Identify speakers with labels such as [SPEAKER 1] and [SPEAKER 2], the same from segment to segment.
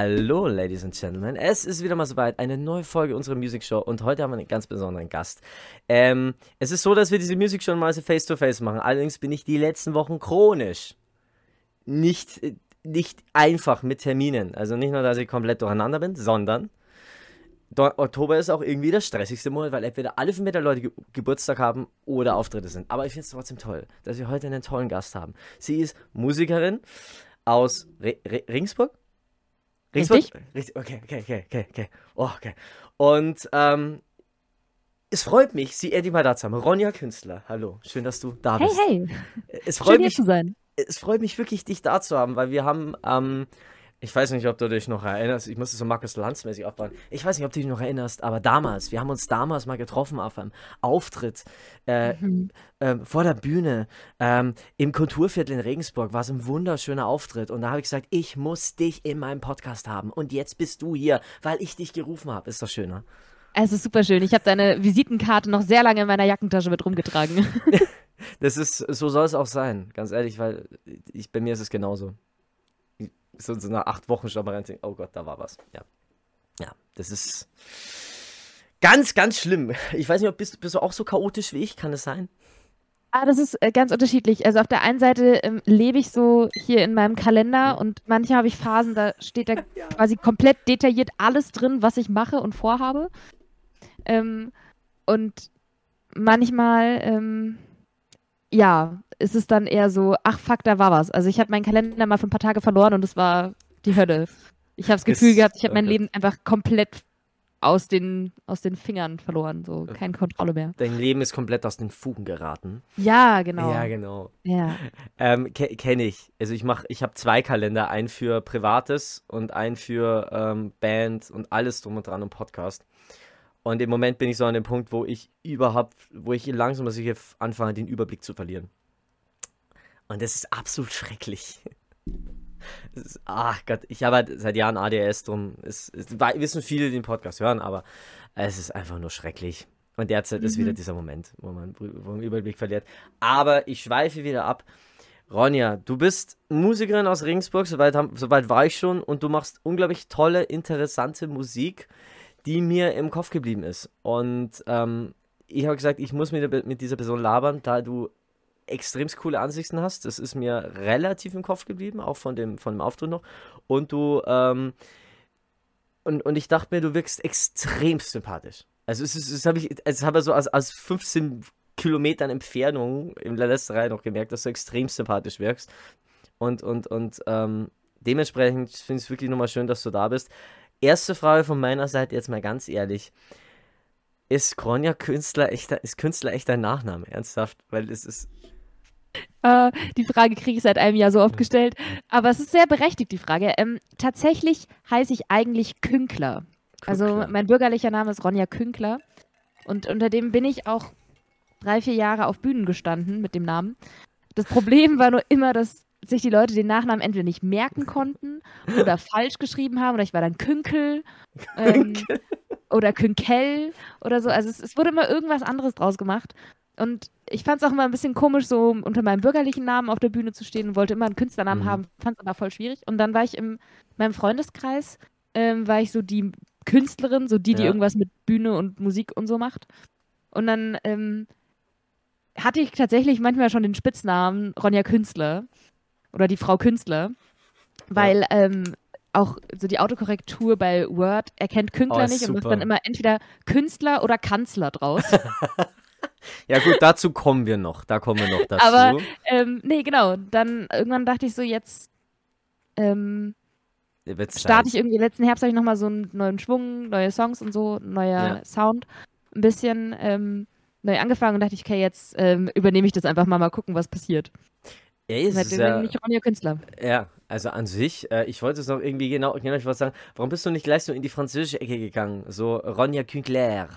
[SPEAKER 1] Hallo, Ladies and Gentlemen. Es ist wieder mal soweit, eine neue Folge unserer Music Show und heute haben wir einen ganz besonderen Gast. Ähm, es ist so, dass wir diese Music Show mal so face-to-face machen. Allerdings bin ich die letzten Wochen chronisch nicht, nicht einfach mit Terminen. Also nicht nur, dass ich komplett durcheinander bin, sondern Oktober ist auch irgendwie der stressigste Monat, weil entweder alle fünf Leute Ge Geburtstag haben oder Auftritte sind. Aber ich finde es trotzdem toll, dass wir heute einen tollen Gast haben. Sie ist Musikerin aus Re Re Ringsburg.
[SPEAKER 2] Richtig?
[SPEAKER 1] Richtig. Okay, okay, okay, okay, okay. Oh, okay. Und ähm, es freut mich, Sie endlich mal da zu haben. Ronja Künstler, hallo. Schön, dass du da bist.
[SPEAKER 2] Hey,
[SPEAKER 1] hey. Es freut
[SPEAKER 2] Schön,
[SPEAKER 1] mich,
[SPEAKER 2] hier zu sein.
[SPEAKER 1] Es freut mich wirklich, dich da zu haben, weil wir haben ähm, ich weiß nicht, ob du dich noch erinnerst. Ich musste so Markus Lanz-mäßig aufbauen. Ich weiß nicht, ob du dich noch erinnerst, aber damals, wir haben uns damals mal getroffen auf einem Auftritt äh, mhm. äh, vor der Bühne ähm, im Kulturviertel in Regensburg. War es ein wunderschöner Auftritt. Und da habe ich gesagt, ich muss dich in meinem Podcast haben. Und jetzt bist du hier, weil ich dich gerufen habe. Ist doch schöner.
[SPEAKER 2] Es ist super schön. Ich habe deine Visitenkarte noch sehr lange in meiner Jackentasche mit rumgetragen.
[SPEAKER 1] das ist, so soll es auch sein, ganz ehrlich, weil ich, bei mir ist es genauso so, so nach acht Wochen schon mal rein oh Gott, da war was. Ja. Ja, das ist ganz, ganz schlimm. Ich weiß nicht, ob bist, bist du auch so chaotisch wie ich, kann es sein?
[SPEAKER 2] Ah, das ist äh, ganz unterschiedlich. Also auf der einen Seite ähm, lebe ich so hier in meinem Kalender und manchmal habe ich Phasen, da steht da ja. quasi komplett detailliert alles drin, was ich mache und vorhabe. Ähm, und manchmal, ähm, ja, ist es dann eher so, ach fuck, da war was. Also ich habe meinen Kalender mal für ein paar Tage verloren und es war die Hölle. Ich habe das Gefühl gehabt, ich habe okay. mein Leben einfach komplett aus den, aus den Fingern verloren, so keine Kontrolle mehr.
[SPEAKER 1] Dein Leben ist komplett aus den Fugen geraten.
[SPEAKER 2] Ja, genau.
[SPEAKER 1] Ja, genau.
[SPEAKER 2] Ja.
[SPEAKER 1] Ähm, ke Kenne ich. Also ich mache, ich habe zwei Kalender, einen für Privates und einen für ähm, Band und alles drum und dran und Podcast. Und im Moment bin ich so an dem Punkt, wo ich überhaupt, wo ich langsam dass ich anfange, den Überblick zu verlieren. Und das ist absolut schrecklich. Ist, ach Gott, ich habe halt seit Jahren ADS, drum es, es, wissen viele, die den Podcast hören, aber es ist einfach nur schrecklich. Und derzeit mhm. ist wieder mhm. dieser Moment, wo man, wo man den Überblick verliert. Aber ich schweife wieder ab. Ronja, du bist Musikerin aus Regensburg, soweit, soweit war ich schon, und du machst unglaublich tolle, interessante Musik die mir im Kopf geblieben ist. Und ähm, ich habe gesagt, ich muss mit, mit dieser Person labern, da du extrem coole Ansichten hast. Das ist mir relativ im Kopf geblieben, auch von dem, von dem Auftritt noch. Und du, ähm, und, und ich dachte mir, du wirkst extrem sympathisch. Also es ist, das habe ich, es habe so aus, aus 15 Kilometern Entfernung im Lästerei noch gemerkt, dass du extrem sympathisch wirkst. Und, und, und ähm, dementsprechend finde ich es wirklich nochmal schön, dass du da bist. Erste Frage von meiner Seite jetzt mal ganz ehrlich. Ist Kronja Künstler echter, ist Künstler echt dein Nachname? Ernsthaft? Weil es ist.
[SPEAKER 2] Uh, die Frage kriege ich seit einem Jahr so oft gestellt. Aber es ist sehr berechtigt, die Frage. Ähm, tatsächlich heiße ich eigentlich Künkler. Also mein bürgerlicher Name ist Ronja Künkler. Und unter dem bin ich auch drei, vier Jahre auf Bühnen gestanden mit dem Namen. Das Problem war nur immer, dass sich die Leute den Nachnamen entweder nicht merken konnten oder falsch geschrieben haben oder ich war dann Künkel ähm, oder Künkel oder so. Also es, es, wurde immer irgendwas anderes draus gemacht. Und ich fand es auch immer ein bisschen komisch, so unter meinem bürgerlichen Namen auf der Bühne zu stehen und wollte immer einen Künstlernamen mhm. haben, fand es aber voll schwierig. Und dann war ich in meinem Freundeskreis, ähm, war ich so die Künstlerin, so die, die ja. irgendwas mit Bühne und Musik und so macht. Und dann ähm, hatte ich tatsächlich manchmal schon den Spitznamen Ronja Künstler oder die Frau Künstler, weil ja. ähm, auch so die Autokorrektur bei Word erkennt Künstler oh, nicht super. und macht dann immer entweder Künstler oder Kanzler draus.
[SPEAKER 1] ja gut, dazu kommen wir noch, da kommen wir noch dazu.
[SPEAKER 2] Aber ähm, nee, genau, dann irgendwann dachte ich so, jetzt ähm, starte ich irgendwie, letzten Herbst habe ich nochmal so einen neuen Schwung, neue Songs und so, neuer ja. Sound, ein bisschen ähm, neu angefangen und dachte ich, okay, jetzt ähm, übernehme ich das einfach mal, mal gucken, was passiert.
[SPEAKER 1] Ja, ist
[SPEAKER 2] Seitdem
[SPEAKER 1] ja,
[SPEAKER 2] bin ich auch Künstler.
[SPEAKER 1] Ja, also an sich, äh, ich wollte es noch irgendwie genau, genau ich wollte sagen, warum bist du nicht gleich so in die französische Ecke gegangen? So Ronja Künkler.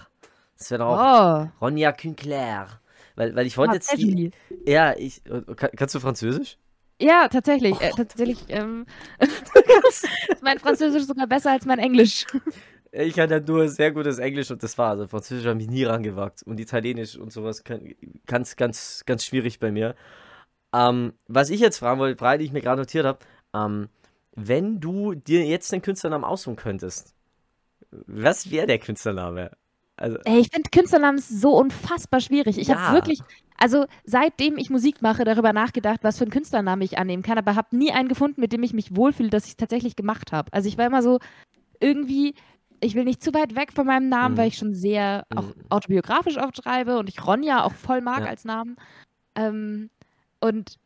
[SPEAKER 1] Das wäre doch auch oh. Ronja Künkler. Weil, weil ich wollte jetzt die. Ja, ich. Kann, kannst du Französisch?
[SPEAKER 2] Ja, tatsächlich. Oh. Äh, tatsächlich. Ähm, mein Französisch ist sogar besser als mein Englisch.
[SPEAKER 1] Ich hatte nur sehr gutes Englisch und das war. Also Französisch habe ich nie rangewagt. Und Italienisch und sowas ganz, ganz, ganz schwierig bei mir. Ähm, was ich jetzt fragen wollte, Frage, die ich mir gerade notiert habe, ähm, wenn du dir jetzt den Künstlernamen aussuchen könntest, was wäre der Künstlername?
[SPEAKER 2] Also, Ey, ich finde Künstlernamen so unfassbar schwierig. Ich ja. habe wirklich, also seitdem ich Musik mache, darüber nachgedacht, was für einen Künstlernamen ich annehmen kann, aber habe nie einen gefunden, mit dem ich mich wohlfühle, dass ich es tatsächlich gemacht habe. Also ich war immer so irgendwie, ich will nicht zu weit weg von meinem Namen, mhm. weil ich schon sehr auch mhm. autobiografisch oft schreibe und ich Ronja auch voll mag ja. als Namen. Ähm, und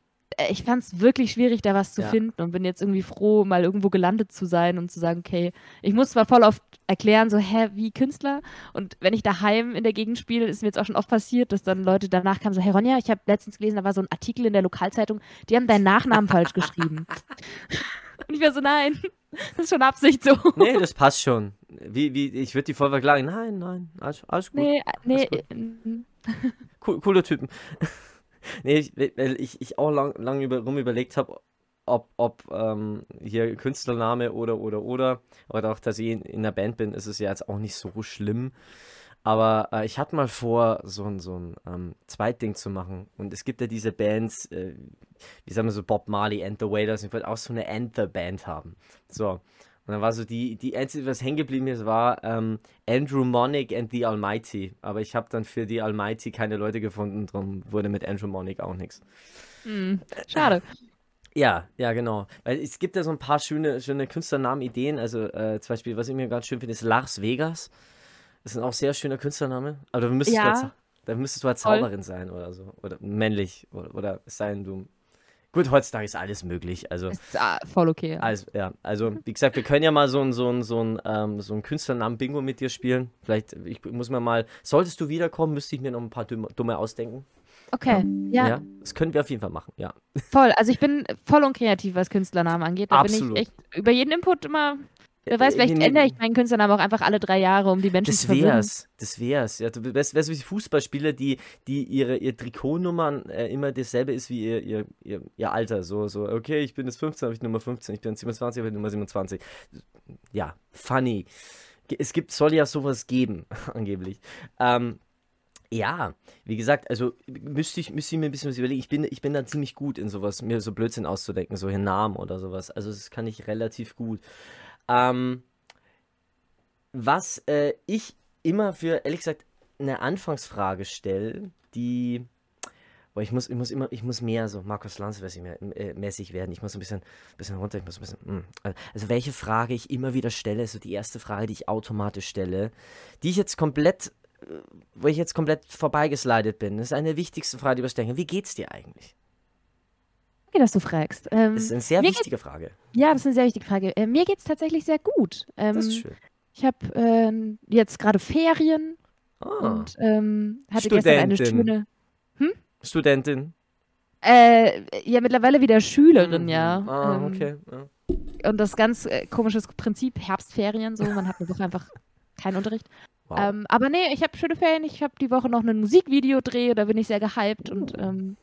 [SPEAKER 2] ich fand es wirklich schwierig, da was zu ja. finden und bin jetzt irgendwie froh, mal irgendwo gelandet zu sein und zu sagen, okay, ich muss zwar voll oft erklären, so, hä, wie Künstler? Und wenn ich daheim in der Gegend spiele, ist mir jetzt auch schon oft passiert, dass dann Leute danach kamen, so, hey Ronja, ich habe letztens gelesen, da war so ein Artikel in der Lokalzeitung, die haben deinen Nachnamen falsch geschrieben. Und ich war so, nein, das ist schon Absicht so.
[SPEAKER 1] Nee, das passt schon. Wie, wie, ich würde die voll verklagen. Nein, nein, alles, alles gut. Nee, nee. Gut. Äh, cool, coole Typen. Nee, weil ich, ich auch lang, lang über, rum überlegt habe, ob, ob ähm, hier Künstlername oder, oder, oder, oder auch, dass ich in, in der Band bin, ist es ja jetzt auch nicht so schlimm. Aber äh, ich hatte mal vor, so ein, so ein ähm, Zweitding zu machen. Und es gibt ja diese Bands, äh, wie sagen wir so, Bob Marley and the Wailers. Ich wollte auch so eine Anther-Band haben. So. Und dann war so die, die einzige, was hängen geblieben ist, war ähm, Andrew Monic and the Almighty. Aber ich habe dann für die Almighty keine Leute gefunden, darum wurde mit Andrew Monic auch nichts.
[SPEAKER 2] Hm, schade.
[SPEAKER 1] Ja, ja, genau. Weil es gibt ja so ein paar schöne, schöne Künstlernamen-Ideen. Also äh, zum Beispiel, was ich mir ganz schön finde, ist Las Vegas. Das ist ein auch sehr schöner Künstlername. Aber da müsstest, ja. du, als, da müsstest du als Zauberin sein oder so. Oder männlich. Oder, oder sein, du. Gut, heutzutage ist alles möglich. Also, ist
[SPEAKER 2] ah, voll okay.
[SPEAKER 1] Ja. Also, ja. Also, wie gesagt, wir können ja mal so ein, so ein, so ein, ähm, so ein Künstlernamen-Bingo mit dir spielen. Vielleicht, ich muss mir mal, solltest du wiederkommen, müsste ich mir noch ein paar dumme, dumme ausdenken.
[SPEAKER 2] Okay, ja.
[SPEAKER 1] ja. Das können wir auf jeden Fall machen, ja.
[SPEAKER 2] Voll, also ich bin voll unkreativ, was Künstlernamen angeht. Da Absolut. bin ich echt über jeden Input immer Wer weiß, vielleicht nee, ändere ich meinen Künstlernamen auch einfach alle drei Jahre, um die Menschen das zu verwirren.
[SPEAKER 1] Wär's, das wär's. Ja, du weißt, weißt wie Fußballspieler, die, die ihre, ihr Trikotnummern äh, immer dasselbe ist wie ihr, ihr, ihr, ihr, Alter. So, so, okay, ich bin jetzt 15, habe ich Nummer 15, ich bin 27, habe ich Nummer 27. Ja, funny. Es gibt, soll ja sowas geben, angeblich. Ähm, ja, wie gesagt, also müsste ich, müsste ich mir ein bisschen was überlegen. Ich bin, ich bin da ziemlich gut in sowas, mir so Blödsinn auszudenken, so Namen oder sowas. Also das kann ich relativ gut. Ähm, was äh, ich immer für, ehrlich gesagt, eine Anfangsfrage stelle, die. Boah, ich muss, ich muss immer, ich muss mehr so Markus Lanz äh, mäßig werden. Ich muss ein bisschen, bisschen runter, ich muss ein bisschen. Mh. Hm. Also welche Frage ich immer wieder stelle, so die erste Frage, die ich automatisch stelle, die ich jetzt komplett, äh, wo ich jetzt komplett vorbeigeslidet bin, das ist eine der wichtigsten Fragen, die wir stellen. Wie geht's dir eigentlich?
[SPEAKER 2] Danke, dass du fragst.
[SPEAKER 1] Ähm, das ist eine sehr wichtige Frage.
[SPEAKER 2] Ja, das ist eine sehr wichtige Frage. Äh, mir geht es tatsächlich sehr gut. Ähm, das ist schön. Ich habe äh, jetzt gerade Ferien oh. und ähm, hatte Studentin. gestern eine schöne.
[SPEAKER 1] Hm? Studentin.
[SPEAKER 2] Äh, ja, mittlerweile wieder Schülerin, mhm. ja.
[SPEAKER 1] Ah, ähm, okay.
[SPEAKER 2] Ja. Und das ganz äh, komisches Prinzip, Herbstferien, so, man hat eine Woche einfach keinen Unterricht. Wow. Ähm, aber nee, ich habe schöne Ferien. Ich habe die Woche noch ein Musikvideo dreh, da bin ich sehr gehypt und ähm,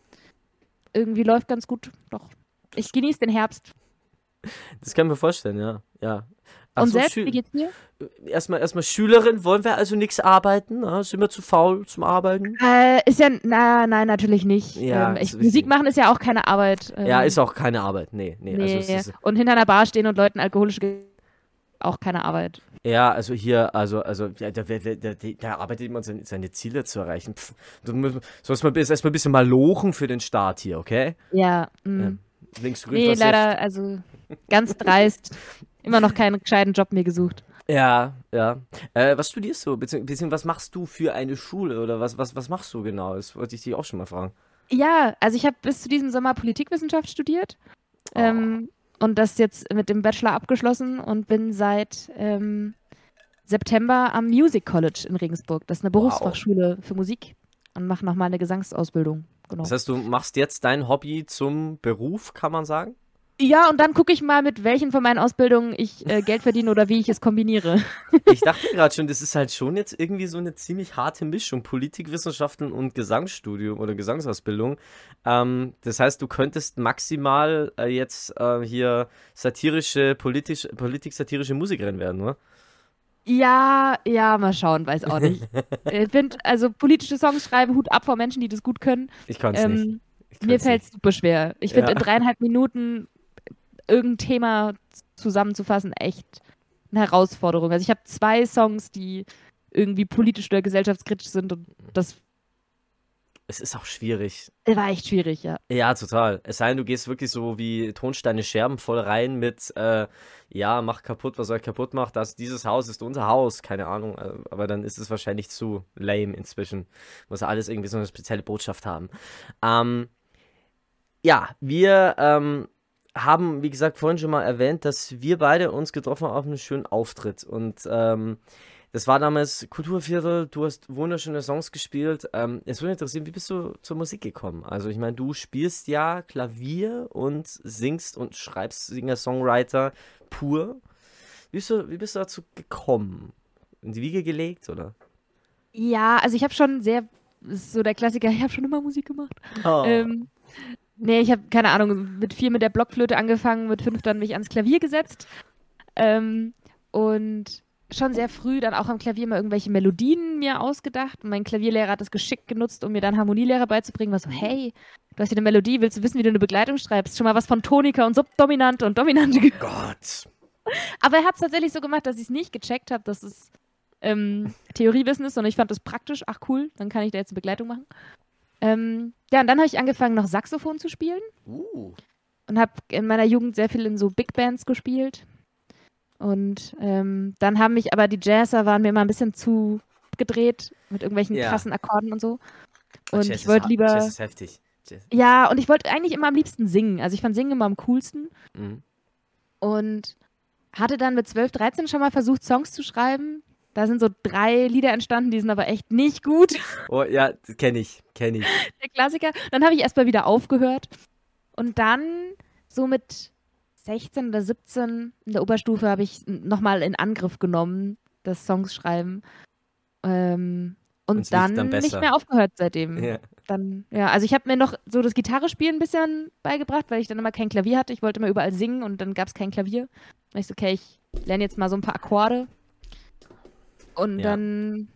[SPEAKER 2] irgendwie läuft ganz gut. Doch. Ich genieße den Herbst.
[SPEAKER 1] Das kann ich mir vorstellen, ja. ja.
[SPEAKER 2] Ach Und so, selbst, wie geht's dir?
[SPEAKER 1] Erstmal, erstmal Schülerin, wollen wir also nichts arbeiten? Na? Sind wir zu faul zum Arbeiten?
[SPEAKER 2] Äh, ist ja, na, nein, natürlich nicht. Ja, ähm, ich, Musik machen ist ja auch keine Arbeit.
[SPEAKER 1] Ähm, ja, ist auch keine Arbeit, nee. nee,
[SPEAKER 2] nee. Also ist, Und hinter einer Bar stehen und Leuten alkoholische auch keine Arbeit.
[SPEAKER 1] Ja, also hier, also, also, da, da, da, da arbeitet man seine, seine Ziele zu erreichen. Pff, du musst, sollst mal erstmal ein bisschen mal lochen für den Start hier, okay?
[SPEAKER 2] Ja. Ja links grün Nee, leider, also ganz dreist. Immer noch keinen gescheiten Job mir gesucht.
[SPEAKER 1] Ja, ja. Äh, was studierst du? Beziehungsweise was machst du für eine Schule oder was, was, was machst du genau? Das wollte ich dich auch schon mal fragen.
[SPEAKER 2] Ja, also ich habe bis zu diesem Sommer Politikwissenschaft studiert. Oh. Ähm, und das jetzt mit dem Bachelor abgeschlossen und bin seit ähm, September am Music College in Regensburg. Das ist eine Berufsfachschule wow. für Musik und mache nochmal eine Gesangsausbildung.
[SPEAKER 1] Genau. Das heißt, du machst jetzt dein Hobby zum Beruf, kann man sagen?
[SPEAKER 2] Ja, und dann gucke ich mal, mit welchen von meinen Ausbildungen ich äh, Geld verdiene oder wie ich es kombiniere.
[SPEAKER 1] Ich dachte gerade schon, das ist halt schon jetzt irgendwie so eine ziemlich harte Mischung. Politikwissenschaften und Gesangsstudium oder Gesangsausbildung. Ähm, das heißt, du könntest maximal äh, jetzt äh, hier satirische, politisch, politik-satirische Musikerin werden, oder?
[SPEAKER 2] Ja, ja, mal schauen, weiß auch nicht. ich finde, also politische Songs schreiben, Hut ab vor Menschen, die das gut können.
[SPEAKER 1] Ich kann es ähm, nicht.
[SPEAKER 2] Mir fällt es super schwer. Ich finde, ja. in dreieinhalb Minuten irgendein Thema zusammenzufassen, echt eine Herausforderung. Also ich habe zwei Songs, die irgendwie politisch oder gesellschaftskritisch sind und das
[SPEAKER 1] es ist auch schwierig.
[SPEAKER 2] War echt schwierig, ja.
[SPEAKER 1] Ja, total. Es sei denn, du gehst wirklich so wie Tonsteine Scherben voll rein mit, äh, ja, mach kaputt, was euch kaputt macht. Das, dieses Haus ist unser Haus, keine Ahnung. Äh, aber dann ist es wahrscheinlich zu lame inzwischen. Muss alles irgendwie so eine spezielle Botschaft haben. Ähm, ja, wir ähm, haben, wie gesagt, vorhin schon mal erwähnt, dass wir beide uns getroffen haben auf einen schönen Auftritt. Und ähm, das war damals Kulturviertel, du hast wunderschöne Songs gespielt. Ähm, es würde interessieren, wie bist du zur Musik gekommen? Also ich meine, du spielst ja Klavier und singst und schreibst Singer-Songwriter pur. Wie bist, du, wie bist du dazu gekommen? In die Wiege gelegt, oder?
[SPEAKER 2] Ja, also ich habe schon sehr, so der Klassiker, ich habe schon immer Musik gemacht. Oh. Ähm, nee, ich habe, keine Ahnung, mit vier mit der Blockflöte angefangen, mit fünf dann mich ans Klavier gesetzt. Ähm, und schon sehr früh dann auch am Klavier mal irgendwelche Melodien mir ausgedacht. Und mein Klavierlehrer hat das geschickt genutzt, um mir dann Harmonielehrer beizubringen. War so, hey, du hast hier eine Melodie, willst du wissen, wie du eine Begleitung schreibst? Schon mal was von Tonika und Subdominante und Dominante.
[SPEAKER 1] Gott.
[SPEAKER 2] Aber er hat es tatsächlich so gemacht, dass ich es nicht gecheckt habe, dass es ähm, Theoriewissen ist, sondern ich fand das praktisch. Ach cool, dann kann ich da jetzt eine Begleitung machen. Ähm, ja, und dann habe ich angefangen, noch Saxophon zu spielen. Uh. Und habe in meiner Jugend sehr viel in so Big Bands gespielt. Und ähm, dann haben mich aber die Jazzer waren mir immer ein bisschen zu gedreht mit irgendwelchen ja. krassen Akkorden und so. Und Jazz ich wollte lieber. Jazz ist heftig. Jazz. Ja, und ich wollte eigentlich immer am liebsten singen. Also ich fand Singen immer am coolsten. Mhm. Und hatte dann mit 12, 13 schon mal versucht, Songs zu schreiben. Da sind so drei Lieder entstanden, die sind aber echt nicht gut.
[SPEAKER 1] Oh ja, kenne ich, kenne ich.
[SPEAKER 2] Der Klassiker. Dann habe ich erstmal wieder aufgehört. Und dann so mit 16 oder 17 in der Oberstufe habe ich nochmal in Angriff genommen, das Songs schreiben. Ähm, und dann, dann nicht mehr aufgehört seitdem. Ja. Dann, ja, also ich habe mir noch so das Gitarrespielen ein bisschen beigebracht, weil ich dann immer kein Klavier hatte. Ich wollte immer überall singen und dann gab es kein Klavier. Und ich so, okay, ich lerne jetzt mal so ein paar Akkorde. Und ja. dann,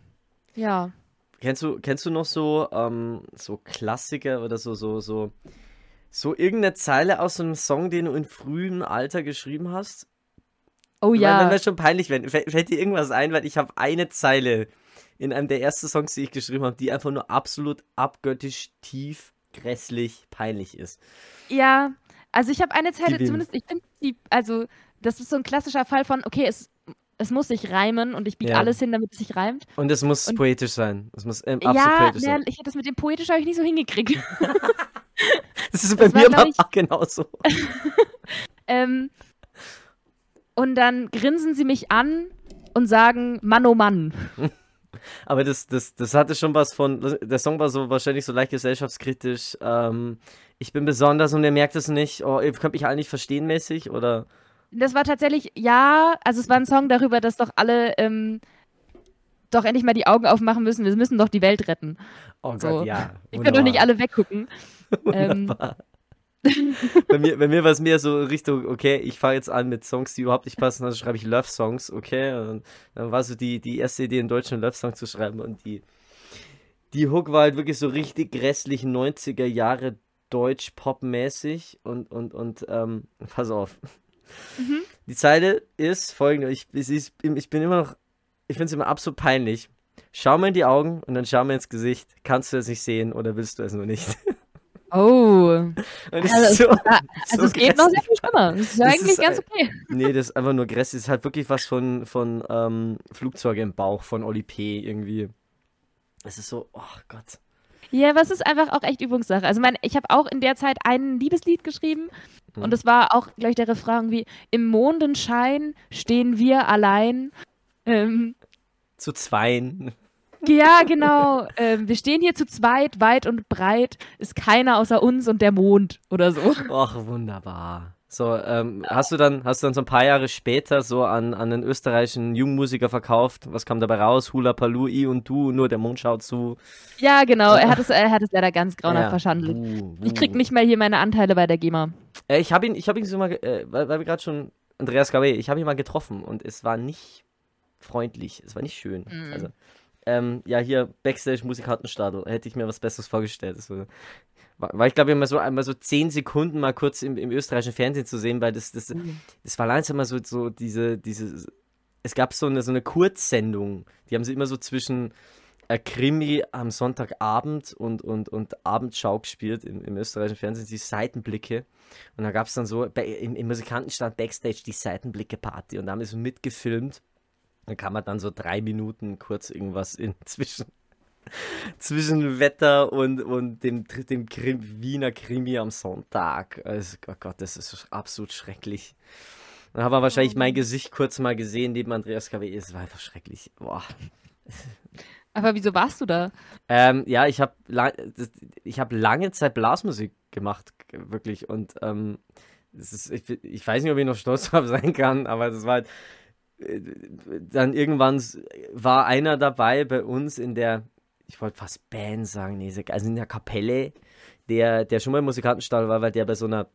[SPEAKER 2] ja.
[SPEAKER 1] Kennst du, kennst du noch so, ähm, so Klassiker oder so, so, so so irgendeine Zeile aus einem Song, den du in frühem Alter geschrieben hast?
[SPEAKER 2] Oh ja.
[SPEAKER 1] Dann wäre schon peinlich, wenn fällt dir irgendwas ein, weil ich habe eine Zeile in einem der ersten Songs, die ich geschrieben habe, die einfach nur absolut abgöttisch tief grässlich peinlich ist.
[SPEAKER 2] Ja, also ich habe eine Zeile zumindest, ich finde die, also das ist so ein klassischer Fall von, okay, es, es muss sich reimen und ich biege ja. alles hin, damit es sich reimt.
[SPEAKER 1] Und es muss und, poetisch sein. Es muss ähm,
[SPEAKER 2] absolut ja, poetisch sein. Ja, ich das mit dem poetisch habe ich nicht so hingekriegt.
[SPEAKER 1] Das ist bei das mir auch genauso.
[SPEAKER 2] ähm, und dann grinsen sie mich an und sagen, Mann, oh Mann.
[SPEAKER 1] Aber das, das, das hatte schon was von, der Song war so wahrscheinlich so leicht gesellschaftskritisch. Ähm, ich bin besonders und ihr merkt es nicht. Oh, ihr könnt mich alle nicht verstehen mäßig, oder?
[SPEAKER 2] Das war tatsächlich, ja, also es war ein Song darüber, dass doch alle ähm, doch endlich mal die Augen aufmachen müssen. Wir müssen doch die Welt retten.
[SPEAKER 1] Oh Gott, so. ja.
[SPEAKER 2] Ich kann doch nicht alle weggucken.
[SPEAKER 1] ähm, bei mir, bei mir war es mehr so Richtung, okay, ich fange jetzt an mit Songs, die überhaupt nicht passen, also schreibe ich Love-Songs, okay. Und dann war so die, die erste Idee, einen deutschen Love-Song zu schreiben und die, die Hook war halt wirklich so richtig grässlich 90er Jahre Deutsch-Pop-mäßig und, und, und, ähm, pass auf. Mhm. Die Zeile ist folgende, ich, ich, ich bin immer noch, ich finde es immer absolut peinlich. Schau mir in die Augen und dann schau mir ins Gesicht. Kannst du es nicht sehen oder willst du es nur nicht?
[SPEAKER 2] Oh. Also, so, also es geht noch sehr viel schlimmer. Das ist ja eigentlich ist, ganz okay.
[SPEAKER 1] Nee, das ist einfach nur Gress. Das ist halt wirklich was von, von ähm, Flugzeuge im Bauch von Oli P. irgendwie. Es ist so, oh Gott.
[SPEAKER 2] Ja, was ist einfach auch echt Übungssache. Also mein, ich habe auch in der Zeit ein Liebeslied geschrieben hm. und es war auch, glaube ich, der Refrain irgendwie, im Mondenschein stehen wir allein. Ähm,
[SPEAKER 1] Zu zweien.
[SPEAKER 2] Ja, genau. Ähm, wir stehen hier zu zweit, weit und breit. Ist keiner außer uns und der Mond oder so.
[SPEAKER 1] Och, wunderbar. So, ähm, hast du dann, hast du dann so ein paar Jahre später so an, an einen österreichischen Jungmusiker verkauft? Was kam dabei raus? Hula Palu, I und du, nur der Mond schaut zu.
[SPEAKER 2] Ja, genau. Er hat es, er hat es leider ganz grauenhaft ja. verschandelt. Uh, uh. Ich krieg nicht mehr hier meine Anteile bei der GEMA.
[SPEAKER 1] Äh, ich habe ihn, ich habe ihn so mal, äh, weil, weil wir gerade schon Andreas Gabe, ich habe ihn mal getroffen und es war nicht freundlich, es war nicht schön. Mhm. Also ähm, ja, hier Backstage Musikantenstadel. Hätte ich mir was Besseres vorgestellt. So, war, ich glaube immer so einmal so zehn Sekunden mal kurz im, im österreichischen Fernsehen zu sehen, weil das, das, mhm. das war langsam mal so, so diese, diese, es gab so eine, so eine Kurzsendung, die haben sie immer so zwischen äh, Krimi am Sonntagabend und, und, und Abendschau gespielt im, im österreichischen Fernsehen, die Seitenblicke. Und da gab es dann so bei, im, im Musikantenstand Backstage die Seitenblicke-Party und da haben wir so mitgefilmt. Dann kann man dann so drei Minuten kurz irgendwas in zwischen Wetter und, und dem, dem Krim, Wiener Krimi am Sonntag. Also, oh Gott, das ist absolut schrecklich. Dann haben wir wahrscheinlich mein Gesicht kurz mal gesehen neben Andreas KW. Es war einfach schrecklich. Boah.
[SPEAKER 2] Aber wieso warst du da?
[SPEAKER 1] Ähm, ja, ich habe ich hab lange Zeit Blasmusik gemacht, wirklich. Und ähm, ist, ich, ich, weiß nicht, ob ich noch stolz drauf sein kann, aber das war halt. Äh, dann irgendwann war einer dabei bei uns in der ich wollte fast Band sagen, nee, also in der Kapelle, der, der schon mal im Musikantenstall war, weil der bei so einer,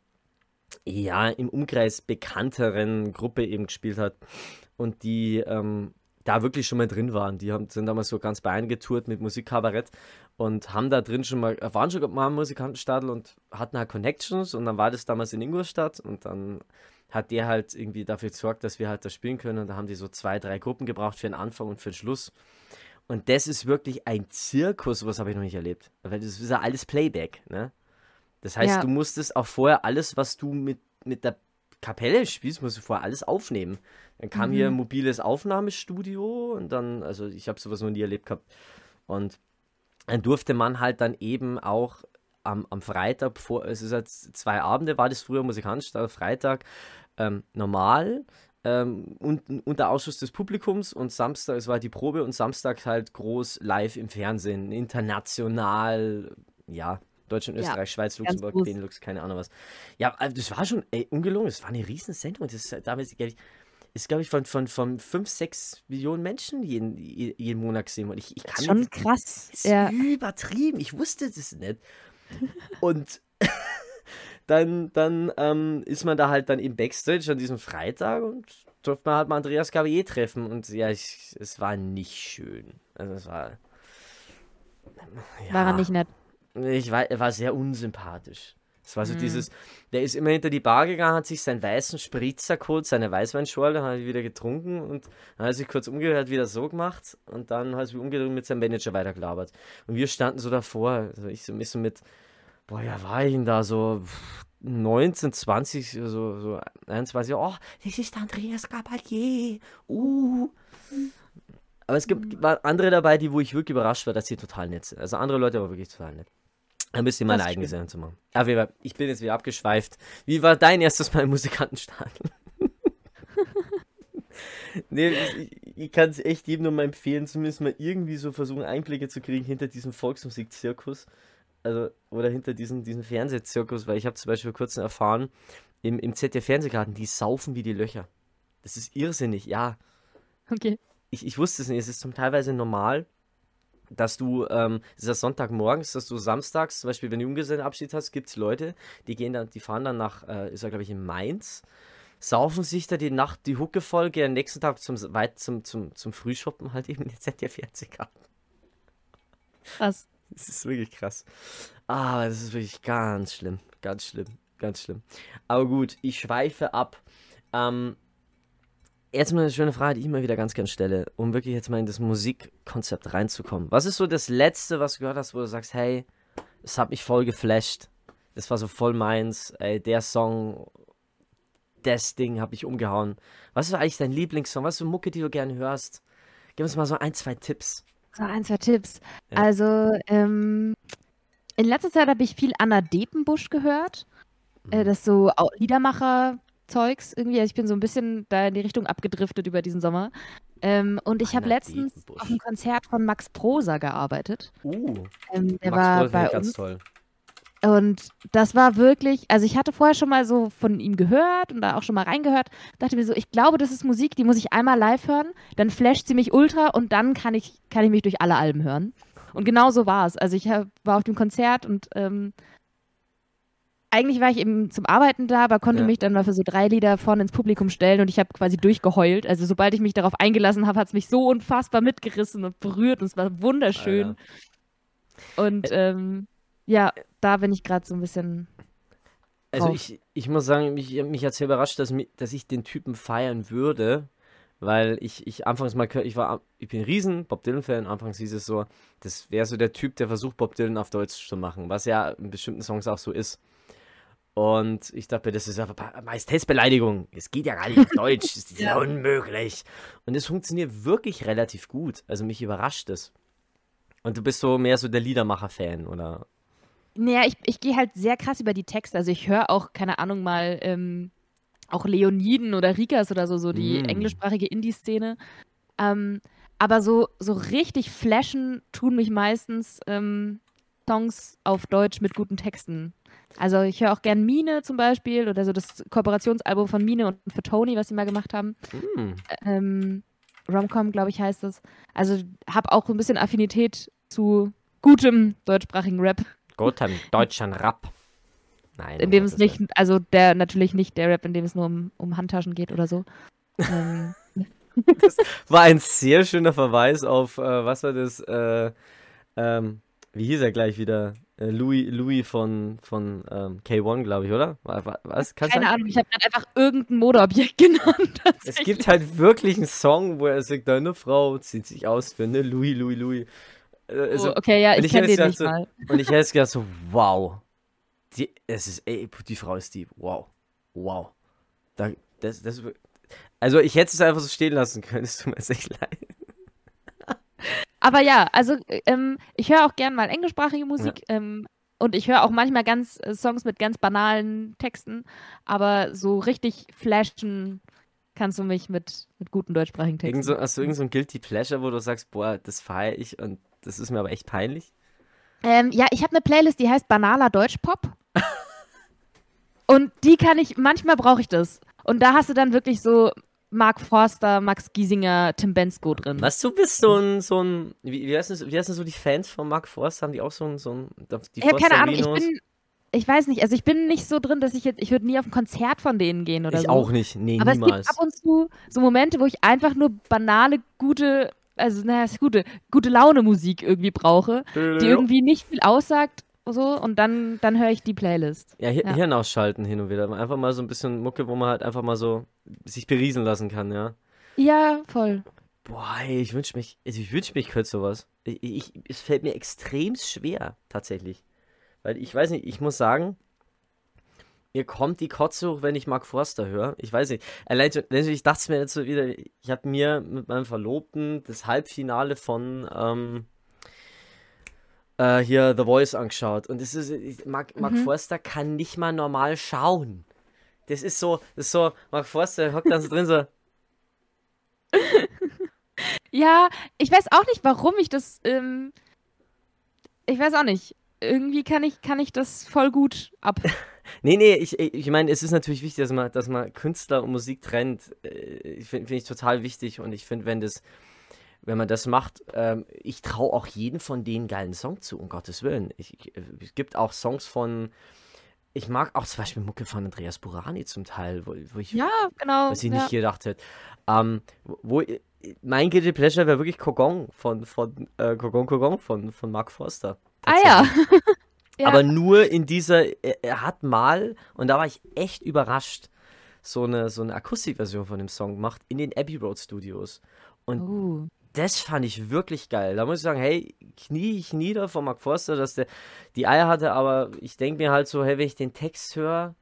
[SPEAKER 1] ja, im Umkreis bekannteren Gruppe eben gespielt hat und die ähm, da wirklich schon mal drin waren. Die haben, sind damals so ganz Bayern getourt mit Musikkabarett und haben da drin schon mal, waren schon mal im Musikantenstadel und hatten halt Connections und dann war das damals in Ingolstadt und dann hat der halt irgendwie dafür gesorgt, dass wir halt da spielen können und da haben die so zwei, drei Gruppen gebraucht für den Anfang und für den Schluss. Und das ist wirklich ein Zirkus, was habe ich noch nicht erlebt. Weil das ist ja alles Playback, ne? Das heißt, ja. du musstest auch vorher alles, was du mit, mit der Kapelle spielst, musst du vorher alles aufnehmen. Dann kam mhm. hier ein mobiles Aufnahmestudio und dann, also ich habe sowas noch nie erlebt gehabt. Und dann durfte man halt dann eben auch am, am Freitag, vor, es ist jetzt zwei Abende, war das früher musikalisch, Freitag ähm, normal, ähm, und, unter Ausschuss des Publikums und Samstag, es war die Probe und Samstag halt groß live im Fernsehen, international, ja, Deutschland, Österreich, ja, Schweiz, Luxemburg, Benelux, keine Ahnung was. Ja, also das war schon ey, ungelungen, es war eine riesen Sendung. Das ist damals, glaube ich, ist, glaube ich, von, von, von 5, 6 Millionen Menschen jeden, jeden Monat gesehen. Und ich, ich kann
[SPEAKER 2] schon nicht, krass.
[SPEAKER 1] Das ist ja. übertrieben. Ich wusste das nicht. Und dann, dann ähm, ist man da halt dann im Backstage an diesem Freitag und durfte man halt mal Andreas Gavier treffen. Und ja, ich, es war nicht schön. Also es war.
[SPEAKER 2] Ja, war er nicht nett?
[SPEAKER 1] Ich war, er war sehr unsympathisch. Es war so mhm. dieses, der ist immer hinter die Bar gegangen, hat sich seinen weißen Spritzer geholt, seine Weißweinschorle, hat er wieder getrunken und dann hat sich kurz umgehört, wieder so gemacht und dann hat er sich umgedreht mit seinem Manager weitergelabert. Und wir standen so davor, also ich so, so mit, boah, ja, war ich denn da so 19, 20, so, so 21, oh, das ist Andreas Gabalier, uh. Aber es gibt mhm. andere dabei, die, wo ich wirklich überrascht war, dass sie total nett sind. Also andere Leute waren wirklich total nett. Ein bisschen meine eigene Sendung zu machen. Aber ich bin jetzt wieder abgeschweift. Wie war dein erstes Mal im Musikantenstadel? nee, ich, ich kann es echt jedem nur mal empfehlen, zumindest mal irgendwie so versuchen, Einblicke zu kriegen hinter diesem Volksmusikzirkus also, oder hinter diesen, diesen Fernsehzirkus, weil ich habe zum Beispiel vor kurzem erfahren, im, im ZDF-Fernsehgarten, die saufen wie die Löcher. Das ist irrsinnig, ja.
[SPEAKER 2] Okay.
[SPEAKER 1] Ich, ich wusste es nicht, es ist zum teilweise normal, dass du, ähm, es ist ja Sonntagmorgens, dass du samstags, zum Beispiel, wenn du Junggesellenabschied hast, gibt es Leute, die gehen dann, die fahren dann nach, äh, ist ja glaube ich in Mainz, saufen sich da die Nacht die Hucke voll, gehen am nächsten Tag zum, weit zum, zum, zum Frühshoppen halt eben in den ZDF-Fernsehgarten.
[SPEAKER 2] Krass.
[SPEAKER 1] Das ist wirklich krass. Ah, das ist wirklich ganz schlimm. Ganz schlimm. Ganz schlimm. Aber gut, ich schweife ab. Ähm, jetzt mal eine schöne Frage, die ich mal wieder ganz gerne stelle, um wirklich jetzt mal in das Musikkonzept reinzukommen. Was ist so das Letzte, was du gehört hast, wo du sagst, hey, es hat mich voll geflasht. Das war so voll meins. Ey, der Song, das Ding hat mich umgehauen. Was ist eigentlich dein Lieblingssong? Was ist so Mucke, die du gerne hörst? Gib uns mal so ein, zwei Tipps.
[SPEAKER 2] So ein, zwei Tipps. Ja. Also, ähm, in letzter Zeit habe ich viel Anna Depenbusch gehört. Äh, mhm. das ist so Liedermacher-Zeugs irgendwie. Also ich bin so ein bisschen da in die Richtung abgedriftet über diesen Sommer. Ähm, und ich habe letztens Depenbusch. auf einem Konzert von Max Prosa gearbeitet.
[SPEAKER 1] Uh,
[SPEAKER 2] ähm, der Max war Prosa bei uns.
[SPEAKER 1] ganz toll.
[SPEAKER 2] Und das war wirklich, also ich hatte vorher schon mal so von ihm gehört und da auch schon mal reingehört, dachte mir so, ich glaube, das ist Musik, die muss ich einmal live hören, dann flasht sie mich ultra und dann kann ich, kann ich mich durch alle Alben hören. Und genau so war es. Also ich hab, war auf dem Konzert und ähm, eigentlich war ich eben zum Arbeiten da, aber konnte ja. mich dann mal für so drei Lieder vorne ins Publikum stellen und ich habe quasi durchgeheult. Also sobald ich mich darauf eingelassen habe, hat es mich so unfassbar mitgerissen und berührt und es war wunderschön.
[SPEAKER 1] Ja,
[SPEAKER 2] und ähm, ja, da bin ich gerade so ein bisschen.
[SPEAKER 1] Also ich, ich muss sagen, mich, mich hat sehr überrascht, dass, dass ich den Typen feiern würde, weil ich, ich anfangs mal, ich war, ich bin ein riesen Bob Dylan-Fan, anfangs hieß es so, das wäre so der Typ, der versucht, Bob Dylan auf Deutsch zu machen, was ja in bestimmten Songs auch so ist. Und ich dachte mir, das ist einfach Majestätsbeleidigung. Es geht ja gar nicht auf Deutsch. Das ist ja unmöglich. Und es funktioniert wirklich relativ gut. Also mich überrascht es. Und du bist so mehr so der Liedermacher-Fan, oder?
[SPEAKER 2] Naja, ich, ich gehe halt sehr krass über die Texte. Also ich höre auch, keine Ahnung, mal ähm, auch Leoniden oder Rikas oder so, so die mm. englischsprachige Indie-Szene. Ähm, aber so, so richtig flashen tun mich meistens ähm, Songs auf Deutsch mit guten Texten. Also ich höre auch gern Mine zum Beispiel oder so das Kooperationsalbum von Mine und für Tony, was sie mal gemacht haben. Mm. Ähm, Romcom, glaube ich, heißt es. Also habe auch so ein bisschen Affinität zu gutem deutschsprachigen Rap.
[SPEAKER 1] Gutem deutschen Rap. Nein.
[SPEAKER 2] In dem es nicht, also der natürlich nicht der Rap, in dem es nur um, um Handtaschen geht oder so. ähm.
[SPEAKER 1] Das war ein sehr schöner Verweis auf, äh, was war das? Äh, ähm, wie hieß er gleich wieder? Äh, Louis, Louis von, von ähm, K1, glaube ich, oder?
[SPEAKER 2] Was? Kannst Keine Ahnung, ich habe gerade einfach irgendein Modeobjekt genannt.
[SPEAKER 1] Es gibt halt wirklich einen Song, wo er sagt, deine Frau zieht sich aus für eine Louis, Louis, Louis.
[SPEAKER 2] Äh, also, oh, okay, ja, ich, kenne den nicht
[SPEAKER 1] so,
[SPEAKER 2] mal.
[SPEAKER 1] Und ich hätte es gedacht so, wow. Die, es ist, ey, die Frau ist die, wow. Wow. Da, das, das, also ich hätte es einfach so stehen lassen können, es tut mir echt leid.
[SPEAKER 2] Aber ja, also ähm, ich höre auch gern mal englischsprachige Musik. Ja. Ähm, und ich höre auch manchmal ganz äh, Songs mit ganz banalen Texten, aber so richtig flashen kannst du mich mit, mit guten deutschsprachigen Texten.
[SPEAKER 1] Irgend so, hast du irgend so Guilty Pleasure, wo du sagst, boah, das feiere ich und das ist mir aber echt peinlich?
[SPEAKER 2] Ähm, ja, ich habe eine Playlist, die heißt Banaler Deutschpop. und die kann ich, manchmal brauche ich das. Und da hast du dann wirklich so Mark Forster, Max Giesinger, Tim Bensko drin.
[SPEAKER 1] Was, du bist so ein, so ein wie, wie, heißen, wie heißen so die Fans von Mark Forster? Haben die auch so ein, so ein
[SPEAKER 2] die Ich habe keine Ahnung, ich bin, ich weiß nicht, also ich bin nicht so drin, dass ich jetzt, ich würde nie auf ein Konzert von denen gehen oder
[SPEAKER 1] ich
[SPEAKER 2] so.
[SPEAKER 1] Ich auch nicht, nee,
[SPEAKER 2] Aber
[SPEAKER 1] niemals.
[SPEAKER 2] es gibt ab und zu so Momente, wo ich einfach nur banale, gute, also naja, ist gute, gute Laune Musik irgendwie brauche, die irgendwie nicht viel aussagt so und dann, dann höre ich die Playlist.
[SPEAKER 1] Ja, Hi ja, Hirn ausschalten hin und wieder. Einfach mal so ein bisschen Mucke, wo man halt einfach mal so sich beriesen lassen kann, ja.
[SPEAKER 2] Ja, voll.
[SPEAKER 1] Boah, ey, ich wünsche mich, also ich wünsche mich, ich könnte sowas. Ich, ich, es fällt mir extrem schwer, tatsächlich. Weil ich weiß nicht, ich muss sagen, mir kommt die Kotze hoch, wenn ich Mark Forster höre. Ich weiß nicht. Allein, ich dachte mir jetzt so wieder, ich habe mir mit meinem Verlobten das Halbfinale von ähm, äh, hier The Voice angeschaut. Und das ist, Mark, Mark mhm. Forster kann nicht mal normal schauen. Das ist so, das ist so, Mark Forster hockt dann so drin so.
[SPEAKER 2] ja, ich weiß auch nicht, warum ich das, ähm, ich weiß auch nicht. Irgendwie kann ich, kann ich das voll gut ab.
[SPEAKER 1] nee, nee, ich, ich meine, es ist natürlich wichtig, dass man, dass man Künstler und Musik trennt. Äh, finde find ich total wichtig und ich finde, wenn das, wenn man das macht, ähm, ich traue auch jeden von denen geilen Song zu, um Gottes Willen. Ich, ich, es gibt auch Songs von, ich mag auch zum Beispiel Mucke von Andreas Burani zum Teil, wo, wo ich,
[SPEAKER 2] ja, genau,
[SPEAKER 1] was ich
[SPEAKER 2] ja.
[SPEAKER 1] nicht gedacht hätte. Ähm, wo, mein Guilty Pleasure wäre wirklich Kogong von, von äh, Kogong Kogong von, von Mark Forster.
[SPEAKER 2] Ah ja.
[SPEAKER 1] ja. Aber nur in dieser, er, hat mal, und da war ich echt überrascht, so eine, so eine Akustikversion von dem Song gemacht in den Abbey Road Studios. Und uh das fand ich wirklich geil. Da muss ich sagen, hey, knie ich nieder von Mark Forster, dass der die Eier hatte, aber ich denke mir halt so, hey, wenn ich den Text höre,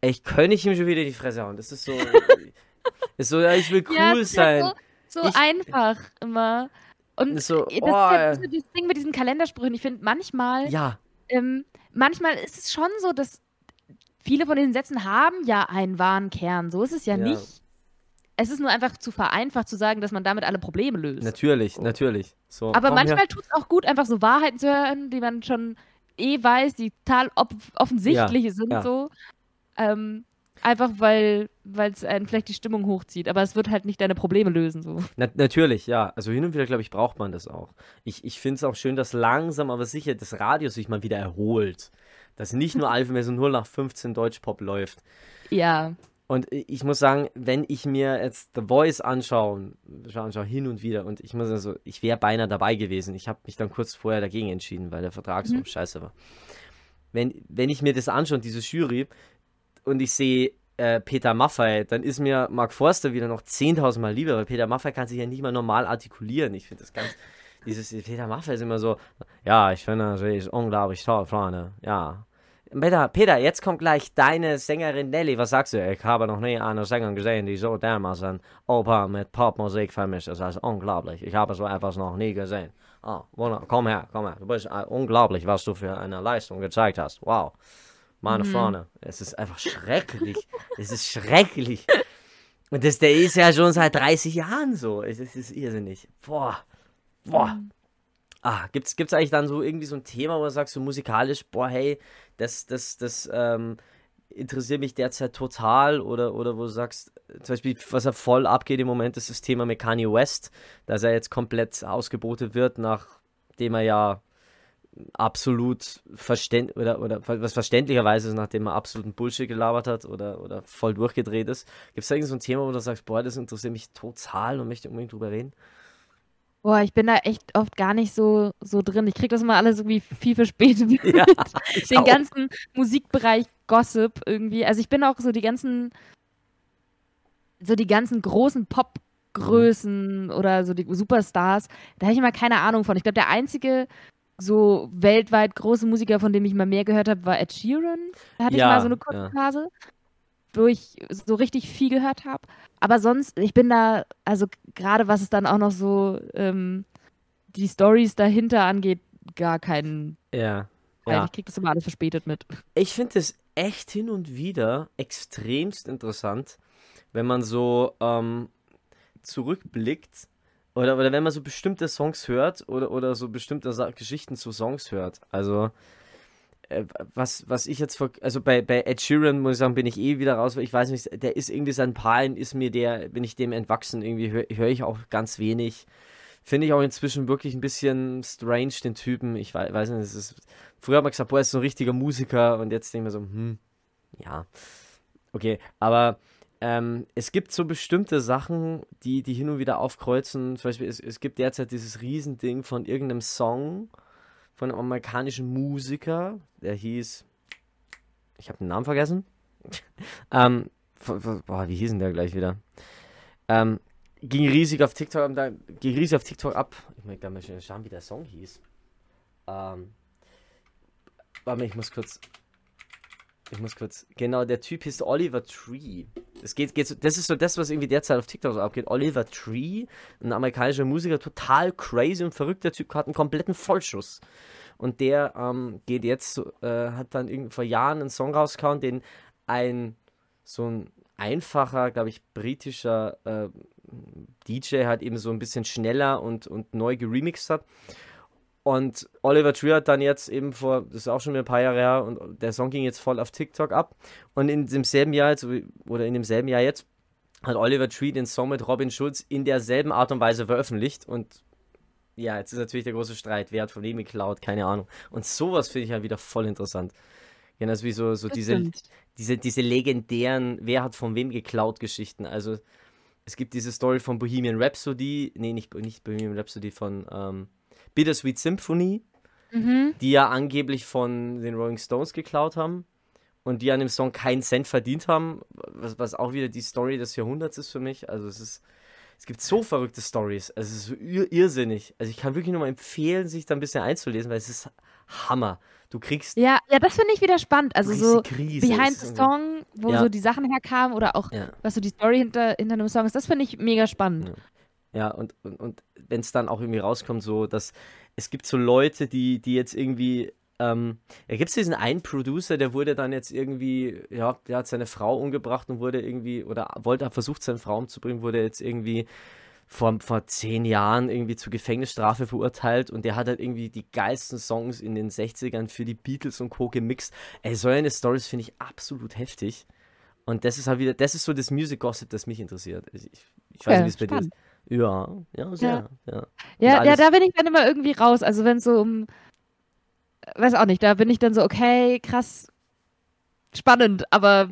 [SPEAKER 1] ich könnte ich ihm schon wieder die Fresse hauen. Das ist so, ist so, ja, ich will cool ja, sein.
[SPEAKER 2] So, so ich, einfach immer. Und so, das, oh, ist ja das Ding mit diesen Kalendersprüchen. Ich finde manchmal,
[SPEAKER 1] ja.
[SPEAKER 2] Ähm, manchmal ist es schon so, dass viele von diesen Sätzen haben ja einen wahren Kern. So ist es ja, ja. nicht es ist nur einfach zu vereinfacht zu sagen, dass man damit alle Probleme löst.
[SPEAKER 1] Natürlich, so. natürlich. So,
[SPEAKER 2] Aber manchmal tut es auch gut, einfach so Wahrheiten zu hören, die man schon eh weiß, die total offensichtlich ja, sind, ja. so. Ähm, einfach weil es einen vielleicht die Stimmung hochzieht, aber es wird halt nicht deine Probleme lösen. So.
[SPEAKER 1] Na, natürlich, ja. Also hin und wieder, glaube ich, braucht man das auch. Ich, ich finde es auch schön, dass langsam, aber sicher das Radio sich mal wieder erholt. Dass nicht nur Alpha mehr so nur nach 15 Deutschpop läuft.
[SPEAKER 2] Ja.
[SPEAKER 1] Und ich muss sagen, wenn ich mir jetzt The Voice anschaue, anschaue hin und wieder, und ich muss also, ich wäre beinahe dabei gewesen. Ich habe mich dann kurz vorher dagegen entschieden, weil der Vertrag so mhm. scheiße war. Wenn, wenn ich mir das anschaue, diese Jury, und ich sehe äh, Peter Maffei, dann ist mir Mark Forster wieder noch 10.000 Mal lieber, weil Peter Maffei kann sich ja nicht mal normal artikulieren. Ich finde das ganz. Dieses Peter Maffei ist immer so, ja, ich finde, das ist unglaublich toll, Freunde. Ja, Peter, Peter, jetzt kommt gleich deine Sängerin Nelly. Was sagst du? Ich habe noch nie eine Sängerin gesehen, die so dermaßen Oper mit Popmusik vermischt. Das ist unglaublich. Ich habe so etwas noch nie gesehen. Oh, komm her, komm her. Du bist uh, unglaublich, was du für eine Leistung gezeigt hast. Wow. Meine mhm. Freunde, es ist einfach schrecklich. es ist schrecklich. Und das, der ist ja schon seit 30 Jahren so. Es, es ist irrsinnig. Boah. Boah. Mhm. Ah, gibt's, gibt's eigentlich dann so irgendwie so ein Thema, wo du sagst, so musikalisch, boah, hey, das, das, das ähm, interessiert mich derzeit total oder, oder wo du sagst, zum Beispiel, was er voll abgeht im Moment, ist das Thema mit Kanye West, dass er jetzt komplett ausgebotet wird, nachdem er ja absolut verständ oder, oder was verständlicherweise nachdem er absoluten Bullshit gelabert hat oder, oder voll durchgedreht ist. Gibt es da irgend so ein Thema, wo du sagst, boah, das interessiert mich total und möchte unbedingt drüber reden?
[SPEAKER 2] Boah, ich bin da echt oft gar nicht so, so drin. Ich kriege das mal alles irgendwie viel für spät mit. Ja, Den auch. ganzen Musikbereich Gossip irgendwie. Also ich bin auch so die ganzen, so die ganzen großen Popgrößen mhm. oder so die Superstars, da habe ich immer keine Ahnung von. Ich glaube, der einzige so weltweit große Musiker, von dem ich mal mehr gehört habe, war Ed Sheeran. Da hatte ja, ich mal so eine kurze ja. Phase wo ich so richtig viel gehört habe. Aber sonst, ich bin da, also gerade was es dann auch noch so ähm, die Stories dahinter angeht, gar keinen.
[SPEAKER 1] Ja.
[SPEAKER 2] ja. Ich krieg das immer alles verspätet mit.
[SPEAKER 1] Ich finde es echt hin und wieder extremst interessant, wenn man so ähm, zurückblickt oder, oder wenn man so bestimmte Songs hört oder, oder so bestimmte Sa Geschichten zu Songs hört. Also äh, was, was ich jetzt, also bei, bei Ed Sheeran muss ich sagen, bin ich eh wieder raus, weil ich weiß nicht, der ist irgendwie sein Palen, ist mir der, bin ich dem entwachsen, irgendwie höre hör ich auch ganz wenig. Finde ich auch inzwischen wirklich ein bisschen strange, den Typen. Ich weiß, weiß nicht, es ist, früher hat man gesagt, boah, er ist so ein richtiger Musiker und jetzt denke ich mir so, hm, ja, okay, aber ähm, es gibt so bestimmte Sachen, die, die hin und wieder aufkreuzen. Zum Beispiel, es, es gibt derzeit dieses Riesending von irgendeinem Song, von einem amerikanischen Musiker, der hieß, ich habe den Namen vergessen. ähm, boah, wie hieß denn der gleich wieder? Ähm, ging riesig auf TikTok, da, ging riesig auf TikTok ab. Ich möchte mal schauen, wie der Song hieß. Ähm, warte, ich muss kurz. Ich muss kurz. Genau, der Typ hieß Oliver Tree. Das, geht, geht so, das ist so das, was irgendwie derzeit auf TikTok so abgeht. Oliver Tree, ein amerikanischer Musiker, total crazy und verrückt. Der Typ hat einen kompletten Vollschuss. Und der ähm, geht jetzt, äh, hat dann vor Jahren einen Song rausgehauen, den ein so ein einfacher, glaube ich, britischer äh, DJ halt eben so ein bisschen schneller und, und neu geremixed hat. Und Oliver Tree hat dann jetzt eben vor, das ist auch schon ein paar Jahre her, und der Song ging jetzt voll auf TikTok ab. Und in demselben Jahr, jetzt, oder in demselben Jahr jetzt, hat Oliver Tree den Song mit Robin Schulz in derselben Art und Weise veröffentlicht. Und ja, jetzt ist natürlich der große Streit, wer hat von wem geklaut, keine Ahnung. Und sowas finde ich ja wieder voll interessant. Genau, wie so, so diese, diese, diese legendären, wer hat von wem geklaut Geschichten. Also es gibt diese Story von Bohemian Rhapsody, nee, nicht, nicht Bohemian Rhapsody, von ähm, Bittersweet Symphony, mhm. die ja angeblich von den Rolling Stones geklaut haben und die an dem Song keinen Cent verdient haben, was, was auch wieder die Story des Jahrhunderts ist für mich. Also es ist, es gibt so verrückte Stories, also es ist so ir irrsinnig. Also ich kann wirklich nur mal empfehlen, sich da ein bisschen einzulesen, weil es ist Hammer. Du kriegst.
[SPEAKER 2] Ja, ja, das finde ich wieder spannend. Also so Krise Behind the Song, wo ja. so die Sachen herkamen oder auch, ja. was so die Story hinter, hinter einem Song ist, das finde ich mega spannend.
[SPEAKER 1] Ja. Ja, und, und, und wenn es dann auch irgendwie rauskommt, so, dass es gibt so Leute, die, die jetzt irgendwie, ähm, ja, gibt es diesen einen Producer, der wurde dann jetzt irgendwie, ja, der hat seine Frau umgebracht und wurde irgendwie, oder wollte, versucht seine Frau umzubringen, wurde jetzt irgendwie vor, vor zehn Jahren irgendwie zur Gefängnisstrafe verurteilt und der hat halt irgendwie die geilsten Songs in den 60ern für die Beatles und Co. gemixt. Ey, so eine Stories finde ich absolut heftig. Und das ist halt wieder, das ist so das Music Gossip, das mich interessiert. Ich, ich weiß ja, nicht, wie es bei dir ist. Ja, ja, sehr. Ja,
[SPEAKER 2] ja, ja, da bin ich dann immer irgendwie raus. Also wenn es so um, weiß auch nicht, da bin ich dann so, okay, krass, spannend, aber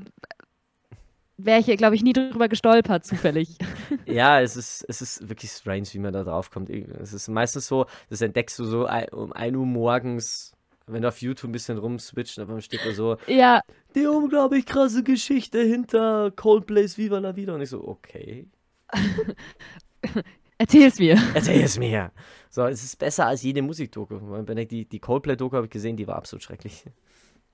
[SPEAKER 2] wäre ich, glaube ich, nie drüber gestolpert, zufällig.
[SPEAKER 1] ja, es ist, es ist wirklich strange, wie man da drauf kommt. Es ist meistens so, das entdeckst du so um 1 Uhr morgens, wenn du auf YouTube ein bisschen rumswitcht, dann steht da so,
[SPEAKER 2] ja.
[SPEAKER 1] die unglaublich krasse Geschichte hinter Coldplay's Viva la Vida. Und ich so, okay.
[SPEAKER 2] Erzähl es mir.
[SPEAKER 1] Erzähl es mir. So, es ist besser als jede Musikdoku. Die, die Coldplay-Doku habe ich gesehen, die war absolut schrecklich.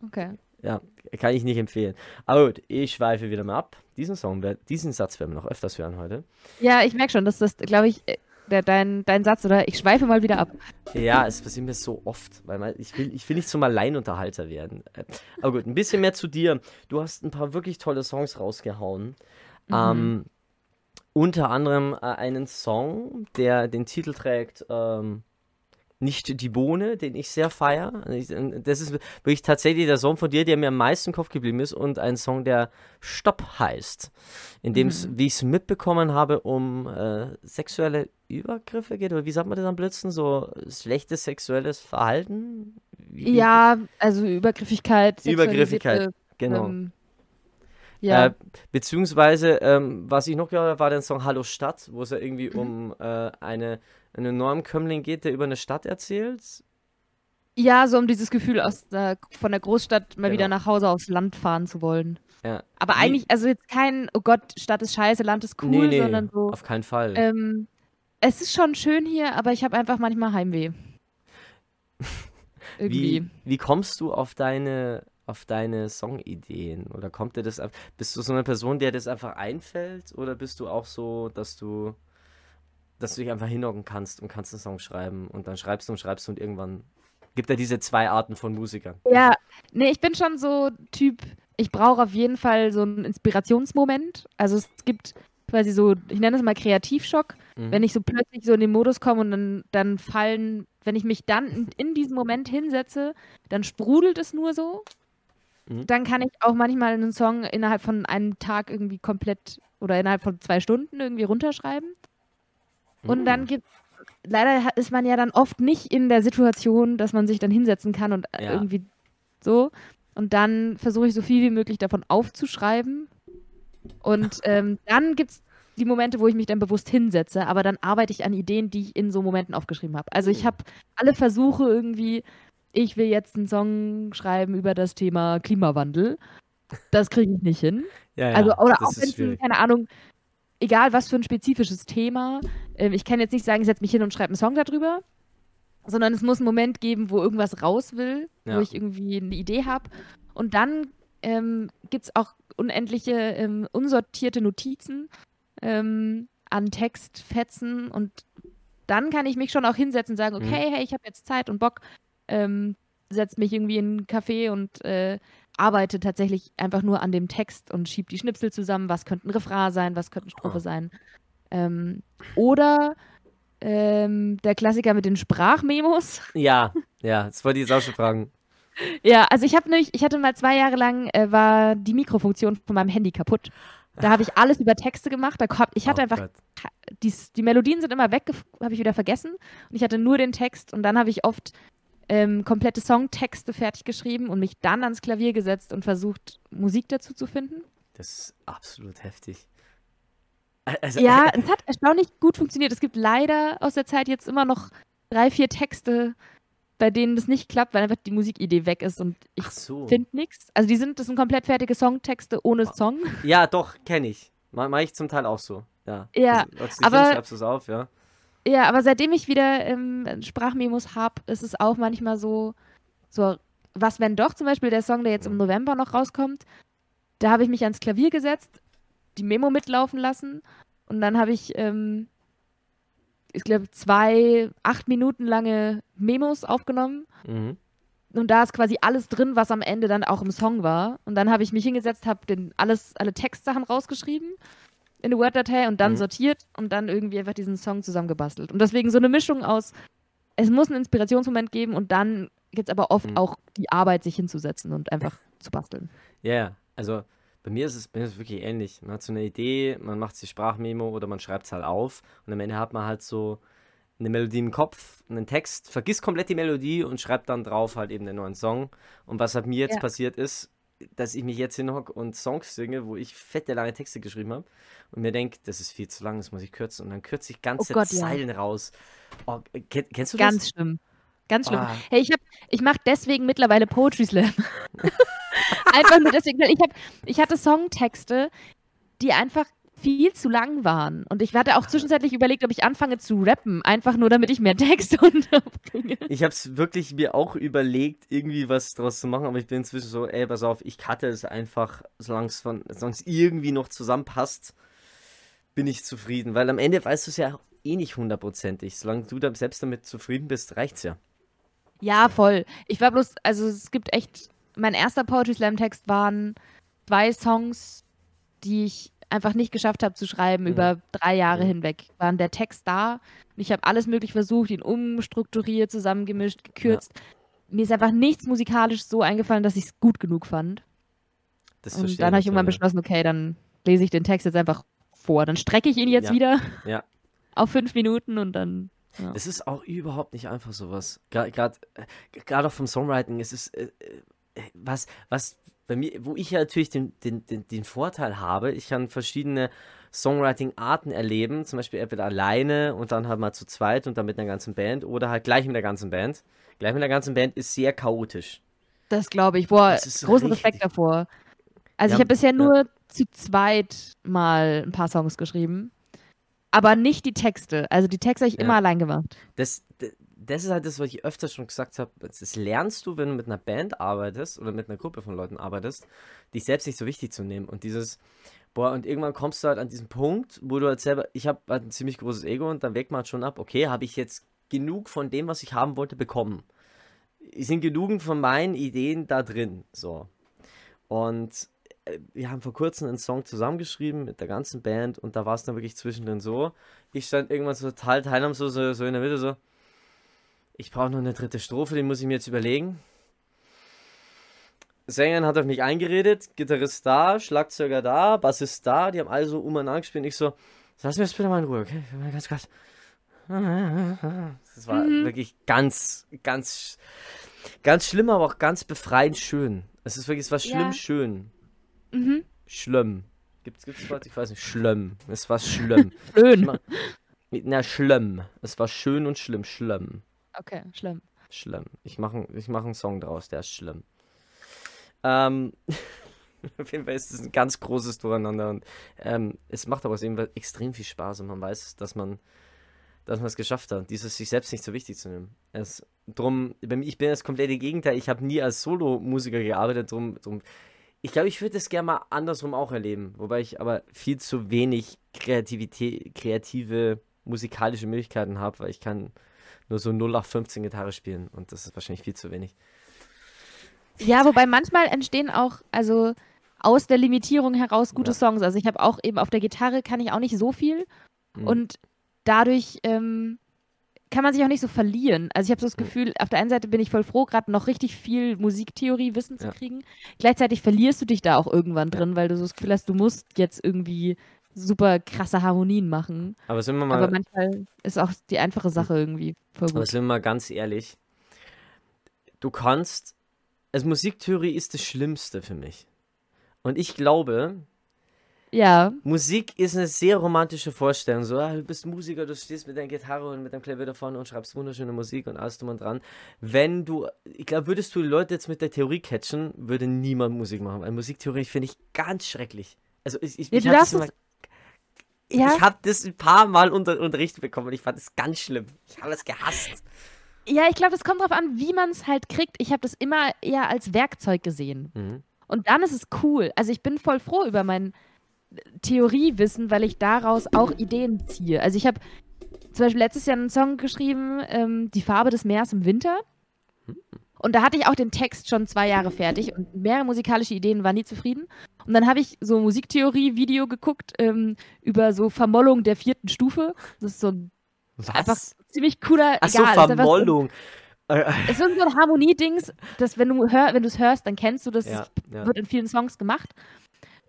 [SPEAKER 2] Okay.
[SPEAKER 1] Ja, kann ich nicht empfehlen. Aber gut, ich schweife wieder mal ab. Diesen Song, diesen Satz werden wir noch öfters hören heute.
[SPEAKER 2] Ja, ich merke schon, dass das, glaube ich, der, dein, dein Satz, oder? Ich schweife mal wieder ab.
[SPEAKER 1] Ja, es passiert mir so oft, weil man, ich, will, ich will nicht zum Alleinunterhalter werden. Aber gut, ein bisschen mehr zu dir. Du hast ein paar wirklich tolle Songs rausgehauen. Mhm. Ähm, unter anderem äh, einen Song, der den Titel trägt ähm, Nicht die Bohne, den ich sehr feiere. Das ist wirklich tatsächlich der Song von dir, der mir am meisten im Kopf geblieben ist und ein Song, der Stopp heißt. In dem es, mhm. wie ich es mitbekommen habe, um äh, sexuelle Übergriffe geht. Oder wie sagt man das am blödsten? So schlechtes sexuelles Verhalten?
[SPEAKER 2] Wie, ja, also Übergriffigkeit.
[SPEAKER 1] Übergriffigkeit, genau. Ähm, ja. Äh, beziehungsweise, ähm, was ich noch gehört habe, war der Song Hallo Stadt, wo es ja irgendwie mhm. um äh, eine, eine Normkömmling geht, der über eine Stadt erzählt.
[SPEAKER 2] Ja, so um dieses Gefühl, aus der, von der Großstadt mal genau. wieder nach Hause aufs Land fahren zu wollen.
[SPEAKER 1] Ja.
[SPEAKER 2] Aber nee. eigentlich, also jetzt kein, oh Gott, Stadt ist scheiße, Land ist cool, nee, nee, sondern so.
[SPEAKER 1] Auf keinen Fall.
[SPEAKER 2] Ähm, es ist schon schön hier, aber ich habe einfach manchmal Heimweh.
[SPEAKER 1] Irgendwie. Wie, wie kommst du auf deine auf deine Songideen? Oder kommt dir das ab? Bist du so eine Person, der das einfach einfällt? Oder bist du auch so, dass du, dass du dich einfach hinhocken kannst und kannst einen Song schreiben und dann schreibst du und schreibst du und irgendwann gibt er diese zwei Arten von Musikern?
[SPEAKER 2] Ja, nee, ich bin schon so Typ, ich brauche auf jeden Fall so einen Inspirationsmoment. Also es gibt quasi so, ich nenne es mal Kreativschock, mhm. wenn ich so plötzlich so in den Modus komme und dann, dann fallen, wenn ich mich dann in, in diesem Moment hinsetze, dann sprudelt es nur so Mhm. Dann kann ich auch manchmal einen Song innerhalb von einem Tag irgendwie komplett oder innerhalb von zwei Stunden irgendwie runterschreiben. Und dann mhm. gibt leider ist man ja dann oft nicht in der Situation, dass man sich dann hinsetzen kann und ja. irgendwie so. Und dann versuche ich so viel wie möglich davon aufzuschreiben. Und ähm, dann gibt es die Momente, wo ich mich dann bewusst hinsetze, aber dann arbeite ich an Ideen, die ich in so Momenten aufgeschrieben habe. Also ich mhm. habe alle Versuche irgendwie ich will jetzt einen Song schreiben über das Thema Klimawandel. Das kriege ich nicht hin.
[SPEAKER 1] Ja, ja,
[SPEAKER 2] also, oder auch wenn es, keine Ahnung, egal was für ein spezifisches Thema. Äh, ich kann jetzt nicht sagen, ich setze mich hin und schreibe einen Song darüber, sondern es muss einen Moment geben, wo irgendwas raus will, ja. wo ich irgendwie eine Idee habe. Und dann ähm, gibt es auch unendliche ähm, unsortierte Notizen ähm, an Textfetzen und dann kann ich mich schon auch hinsetzen und sagen, mhm. okay, mhm. hey, ich habe jetzt Zeit und Bock, ähm, setzt mich irgendwie in einen Café und äh, arbeite tatsächlich einfach nur an dem Text und schiebe die Schnipsel zusammen. Was könnte ein Refrain sein, was könnte eine Strophe oh. sein. Ähm, oder ähm, der Klassiker mit den Sprachmemos.
[SPEAKER 1] Ja, ja, das wollte ich jetzt auch schon fragen.
[SPEAKER 2] Ja, also ich habe nämlich, ich hatte mal zwei Jahre lang, äh, war die Mikrofunktion von meinem Handy kaputt. Da habe ich alles über Texte gemacht. Da hab, ich hatte oh einfach, die, die Melodien sind immer weg, habe ich wieder vergessen. Und ich hatte nur den Text. Und dann habe ich oft ähm, komplette Songtexte fertig geschrieben und mich dann ans Klavier gesetzt und versucht, Musik dazu zu finden.
[SPEAKER 1] Das ist absolut heftig.
[SPEAKER 2] Also, ja, äh, es hat erstaunlich gut funktioniert. Es gibt leider aus der Zeit jetzt immer noch drei, vier Texte, bei denen das nicht klappt, weil einfach die Musikidee weg ist und ich so. finde nichts. Also die sind, das sind komplett fertige Songtexte ohne Song.
[SPEAKER 1] Ja, doch, kenne ich. Mache ich zum Teil auch so. Ja,
[SPEAKER 2] ja
[SPEAKER 1] also,
[SPEAKER 2] aber
[SPEAKER 1] schreibst du es auf, ja.
[SPEAKER 2] Ja, aber seitdem ich wieder ähm, Sprachmemos habe, ist es auch manchmal so, so, was wenn doch zum Beispiel der Song, der jetzt im November noch rauskommt, da habe ich mich ans Klavier gesetzt, die Memo mitlaufen lassen und dann habe ich, ähm, ich glaube, zwei acht Minuten lange Memos aufgenommen. Mhm. Und da ist quasi alles drin, was am Ende dann auch im Song war. Und dann habe ich mich hingesetzt, habe alles, alle Textsachen rausgeschrieben in eine Word-Datei und dann mhm. sortiert und dann irgendwie einfach diesen Song zusammengebastelt. Und deswegen so eine Mischung aus, es muss einen Inspirationsmoment geben und dann gibt es aber oft mhm. auch die Arbeit, sich hinzusetzen und einfach zu basteln.
[SPEAKER 1] Ja, yeah. also bei mir ist es, bei mir ist es wirklich ähnlich. Man hat so eine Idee, man macht sich Sprachmemo oder man schreibt es halt auf und am Ende hat man halt so eine Melodie im Kopf, einen Text, vergisst komplett die Melodie und schreibt dann drauf halt eben den neuen Song. Und was halt mir jetzt ja. passiert ist, dass ich mich jetzt hinhocke und Songs singe, wo ich fette lange Texte geschrieben habe und mir denke, das ist viel zu lang, das muss ich kürzen. Und dann kürze ich ganze
[SPEAKER 2] Oh Gott, ja.
[SPEAKER 1] Zeilen raus. Oh, kenn, kennst du
[SPEAKER 2] Ganz
[SPEAKER 1] das?
[SPEAKER 2] schlimm. Ganz schlimm.
[SPEAKER 1] Ah.
[SPEAKER 2] Hey, ich, hab- ich mache deswegen mittlerweile Poetry Slam. einfach nur deswegen, weil ich, hab, ich hatte Songtexte, die einfach viel zu lang waren. Und ich hatte auch zwischenzeitlich überlegt, ob ich anfange zu rappen, einfach nur damit ich mehr Texte unterbringe.
[SPEAKER 1] Ich habe es wirklich mir auch überlegt, irgendwie was draus zu machen, aber ich bin inzwischen so, ey, pass auf, ich cutte es einfach, solange es von- solange es irgendwie noch zusammenpasst, bin ich zufrieden. Weil am Ende weißt du es ja eh nicht hundertprozentig. Solange du da selbst damit zufrieden bist, reicht's ja.
[SPEAKER 2] Ja, voll. Ich war bloß, also es gibt echt, mein erster Poetry Slam Text waren zwei Songs, die ich einfach nicht geschafft habe zu schreiben
[SPEAKER 1] Mhm.
[SPEAKER 2] über drei Jahre
[SPEAKER 1] Mhm.
[SPEAKER 2] hinweg. Waren der Text da und ich habe alles möglich versucht, ihn umstrukturiert, zusammengemischt, gekürzt. Mir ist einfach nichts musikalisch so eingefallen, dass ich es gut genug fand.
[SPEAKER 1] Das
[SPEAKER 2] Und dann habe ich irgendwann
[SPEAKER 1] ja.
[SPEAKER 2] beschlossen, okay, dann lese ich den Text jetzt einfach vor. Dann strecke ich ihn jetzt
[SPEAKER 1] Ja.
[SPEAKER 2] wieder
[SPEAKER 1] Ja.
[SPEAKER 2] auf fünf Minuten und dann. Ja.
[SPEAKER 1] Es ist auch überhaupt nicht einfach sowas. Gerade auch vom Songwriting, es ist äh, äh, was, was bei mir, wo ich ja natürlich den, den, den, den Vorteil habe, ich kann verschiedene Songwriting-Arten erleben, zum Beispiel entweder alleine und dann halt mal zu zweit und dann mit einer ganzen Band oder halt gleich mit der ganzen Band. Gleich mit der ganzen Band ist sehr chaotisch.
[SPEAKER 2] Das glaube ich. Boah,
[SPEAKER 1] ist
[SPEAKER 2] großen
[SPEAKER 1] richtig-
[SPEAKER 2] Respekt davor. Also
[SPEAKER 1] Ja,
[SPEAKER 2] ich habe bisher
[SPEAKER 1] ja.
[SPEAKER 2] nur zu zweit mal ein paar Songs geschrieben. Aber nicht die Texte. Also die Texte habe ich
[SPEAKER 1] Ja.
[SPEAKER 2] immer allein gemacht.
[SPEAKER 1] Das, das ist halt das, was ich öfter schon gesagt habe. Das lernst du, wenn du mit einer Band arbeitest oder mit einer Gruppe von Leuten arbeitest, dich selbst nicht so wichtig zu nehmen. Und dieses, boah, und irgendwann kommst du halt an diesen Punkt, wo du halt selber, ich habe halt ein ziemlich großes Ego und dann wägt man halt schon ab, okay, habe ich jetzt genug von dem, was ich haben wollte, bekommen? Sind genug von meinen Ideen da drin? So. Und äh, wir haben vor kurzem einen Song zusammengeschrieben mit der ganzen Band und da war es dann wirklich zwischendrin so. Ich stand irgendwann so total teilnahmslos so, so in der Mitte so. Ich brauche noch eine dritte Strophe, die muss ich mir jetzt überlegen. Sängerin hat auf mich eingeredet, Gitarrist da, Schlagzeuger da, Bassist da, die haben alle so umeinander gespielt. Ich so, lass mir das bitte mal in Ruhe, okay? Ganz kurz. Das war
[SPEAKER 2] Mhm.
[SPEAKER 1] wirklich ganz, ganz, ganz schlimm, aber auch ganz befreiend schön. Es ist wirklich, es war schlimm
[SPEAKER 2] Ja.
[SPEAKER 1] schön.
[SPEAKER 2] Mhm.
[SPEAKER 1] Schlimm. Gibt's, gibt's was? Ich weiß nicht. Schlimm. Es war schlimm.
[SPEAKER 2] Schön.
[SPEAKER 1] Na, schlimm. Es war schön und schlimm. Schlimm.
[SPEAKER 2] Okay, schlimm.
[SPEAKER 1] Schlimm. Ich mache ich mach einen Song draus, der ist schlimm. Ähm, auf jeden Fall ist es ein ganz großes Durcheinander und ähm, es macht aber dem extrem viel Spaß und man weiß, dass man dass man es geschafft hat, dieses sich selbst nicht so wichtig zu nehmen. Es, drum, ich bin das komplette Gegenteil. Ich habe nie als Solo-Musiker gearbeitet. Drum, drum, ich glaube, ich würde es gerne mal andersrum auch erleben. Wobei ich aber viel zu wenig Kreativität, kreative musikalische Möglichkeiten habe, weil ich kann nur so 0815 Gitarre spielen und das ist wahrscheinlich viel zu wenig.
[SPEAKER 2] Ja, wobei manchmal entstehen auch, also aus der Limitierung heraus gute
[SPEAKER 1] Ja.
[SPEAKER 2] Songs. Also ich habe auch eben auf der Gitarre kann ich auch nicht so viel.
[SPEAKER 1] Mhm.
[SPEAKER 2] Und dadurch ähm, kann man sich auch nicht so verlieren. Also ich habe so das
[SPEAKER 1] Mhm.
[SPEAKER 2] Gefühl, auf der einen Seite bin ich voll froh, gerade noch richtig viel Musiktheorie-Wissen zu
[SPEAKER 1] Ja.
[SPEAKER 2] kriegen. Gleichzeitig verlierst du dich da auch irgendwann
[SPEAKER 1] Ja.
[SPEAKER 2] drin, weil du so das Gefühl hast, du musst jetzt irgendwie super krasse Harmonien machen.
[SPEAKER 1] aber sind wir mal,
[SPEAKER 2] Aber manchmal ist auch die einfache Sache irgendwie voll
[SPEAKER 1] aber
[SPEAKER 2] gut.
[SPEAKER 1] sind wir mal ganz ehrlich, du kannst, also Musiktheorie ist das Schlimmste für mich. Und ich glaube,
[SPEAKER 2] Ja,
[SPEAKER 1] Musik ist eine sehr romantische Vorstellung. So, ah, du bist Musiker, du stehst mit deiner Gitarre und mit deinem Klavier da vorne und schreibst wunderschöne Musik und alles drum und dran. Wenn du, ich glaube, würdest du die Leute jetzt mit der Theorie catchen, würde niemand Musik machen. Weil Musiktheorie finde ich ganz schrecklich. Also ich, ich, ich
[SPEAKER 2] du darfst
[SPEAKER 1] immer,
[SPEAKER 2] ja.
[SPEAKER 1] ich habe das ein paar Mal unter, unterrichtet bekommen und ich fand es ganz schlimm. Ich habe es gehasst.
[SPEAKER 2] Ja, ich glaube, das kommt drauf an, wie man es halt kriegt. Ich habe das immer eher als Werkzeug gesehen.
[SPEAKER 1] Mhm.
[SPEAKER 2] Und dann ist es cool. Also ich bin voll froh über mein Theoriewissen, weil ich daraus auch Ideen ziehe. Also ich habe zum Beispiel letztes Jahr einen Song geschrieben, ähm, Die Farbe des Meeres im Winter. Und da hatte ich auch den Text schon zwei Jahre fertig und mehrere musikalische Ideen waren nie zufrieden. Und dann habe ich so ein Musiktheorie-Video geguckt ähm, über so Vermollung der vierten Stufe. Das ist so ein einfach
[SPEAKER 1] Was?
[SPEAKER 2] ziemlich cooler,
[SPEAKER 1] Ach so,
[SPEAKER 2] egal, einfach so-
[SPEAKER 1] Vermollung. Äh,
[SPEAKER 2] es ist so ein Harmoniedings, das, wenn du hör, wenn du es hörst, dann kennst du das.
[SPEAKER 1] Ja, ja.
[SPEAKER 2] wird in vielen Songs gemacht.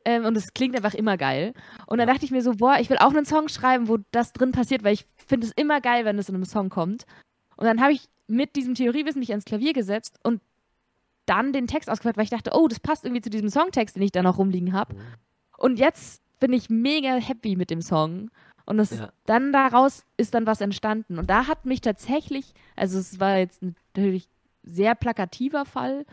[SPEAKER 2] Ähm, und es klingt einfach immer geil. Und dann dachte ich mir so, boah, ich will auch einen Song schreiben, wo das drin passiert, weil ich finde es immer geil, wenn es in einem Song kommt. Und dann habe ich mit diesem Theoriewissen mich ans Klavier gesetzt und dann den Text ausgefüllt, weil ich dachte, oh, das passt irgendwie zu diesem Songtext, den ich da noch rumliegen habe. Mhm. Und jetzt bin ich mega happy mit dem Song. Und das, ja. dann daraus ist dann was entstanden. Und da hat mich tatsächlich, also es war jetzt natürlich sehr plakativer Fall,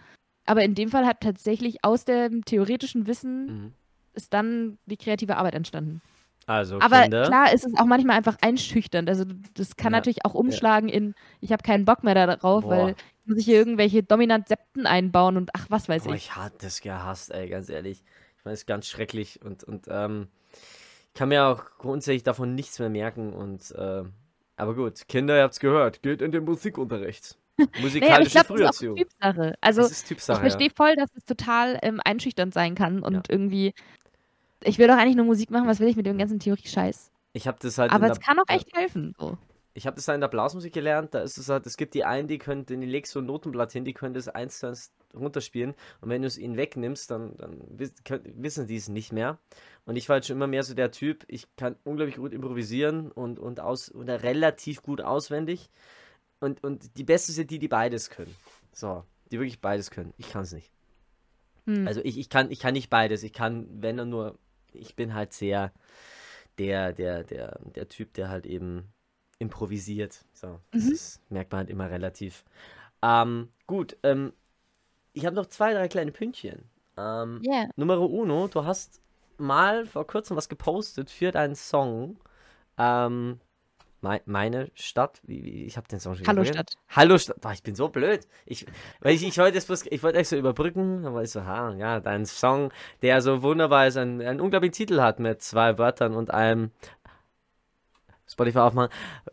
[SPEAKER 2] aber in dem Fall hat tatsächlich aus dem theoretischen Wissen mhm. ist dann die kreative Arbeit entstanden.
[SPEAKER 1] Also,
[SPEAKER 2] aber Kinder. klar ist es auch manchmal einfach einschüchternd. Also das kann ja. natürlich auch umschlagen ja. in, ich habe keinen Bock mehr darauf, Boah. weil muss ich hier irgendwelche dominant Septen einbauen und ach, was weiß Boah,
[SPEAKER 1] ich. Ich hatte das gehasst, ey, ganz ehrlich. Ich meine, es ist ganz schrecklich und, und ähm, ich kann mir auch grundsätzlich davon nichts mehr merken und äh, aber gut, Kinder, ihr habt's gehört, geht in den Musikunterricht.
[SPEAKER 2] Musikalische naja, Früherziehung. Das ist auch Typsache. Also Typsache, ich verstehe ja. voll, dass es total ähm, einschüchternd sein kann und ja. irgendwie ich will doch eigentlich nur Musik machen, was will ich mit dem ganzen Theorie-Scheiß?
[SPEAKER 1] Ich habe das halt.
[SPEAKER 2] Aber es kann auch echt helfen. So.
[SPEAKER 1] Ich habe das halt in der Blasmusik gelernt. Da ist es halt, es gibt die einen, die können, den legst so ein Notenblatt hin, die können das eins zu eins runterspielen. Und wenn du es ihnen wegnimmst, dann, dann wissen die es nicht mehr. Und ich war halt schon immer mehr so der Typ, ich kann unglaublich gut improvisieren und, und aus oder relativ gut auswendig. Und, und die Besten sind die, die beides können. So, die wirklich beides können. Ich kann es nicht. Hm. Also ich, ich, kann, ich kann nicht beides. Ich kann, wenn dann nur ich bin halt sehr der, der, der, der Typ, der halt eben improvisiert. So, das mhm. ist, merkt man halt immer relativ. Ähm, gut, ähm, ich habe noch zwei, drei kleine Pünktchen. Ähm, yeah. Numero uno, du hast mal vor kurzem was gepostet für deinen Song. Ähm, meine Stadt, wie, ich habe den Song schon
[SPEAKER 2] Hallo Stadt.
[SPEAKER 1] Hallo Stadt. Boah, ich bin so blöd. Ich, weil ich, ich wollte es bloß, ich wollte euch so überbrücken, dann war ich so, ha, ja, dein Song, der so wunderbar ist, einen, einen unglaublichen Titel hat mit zwei Wörtern und einem Spotify aufmachen.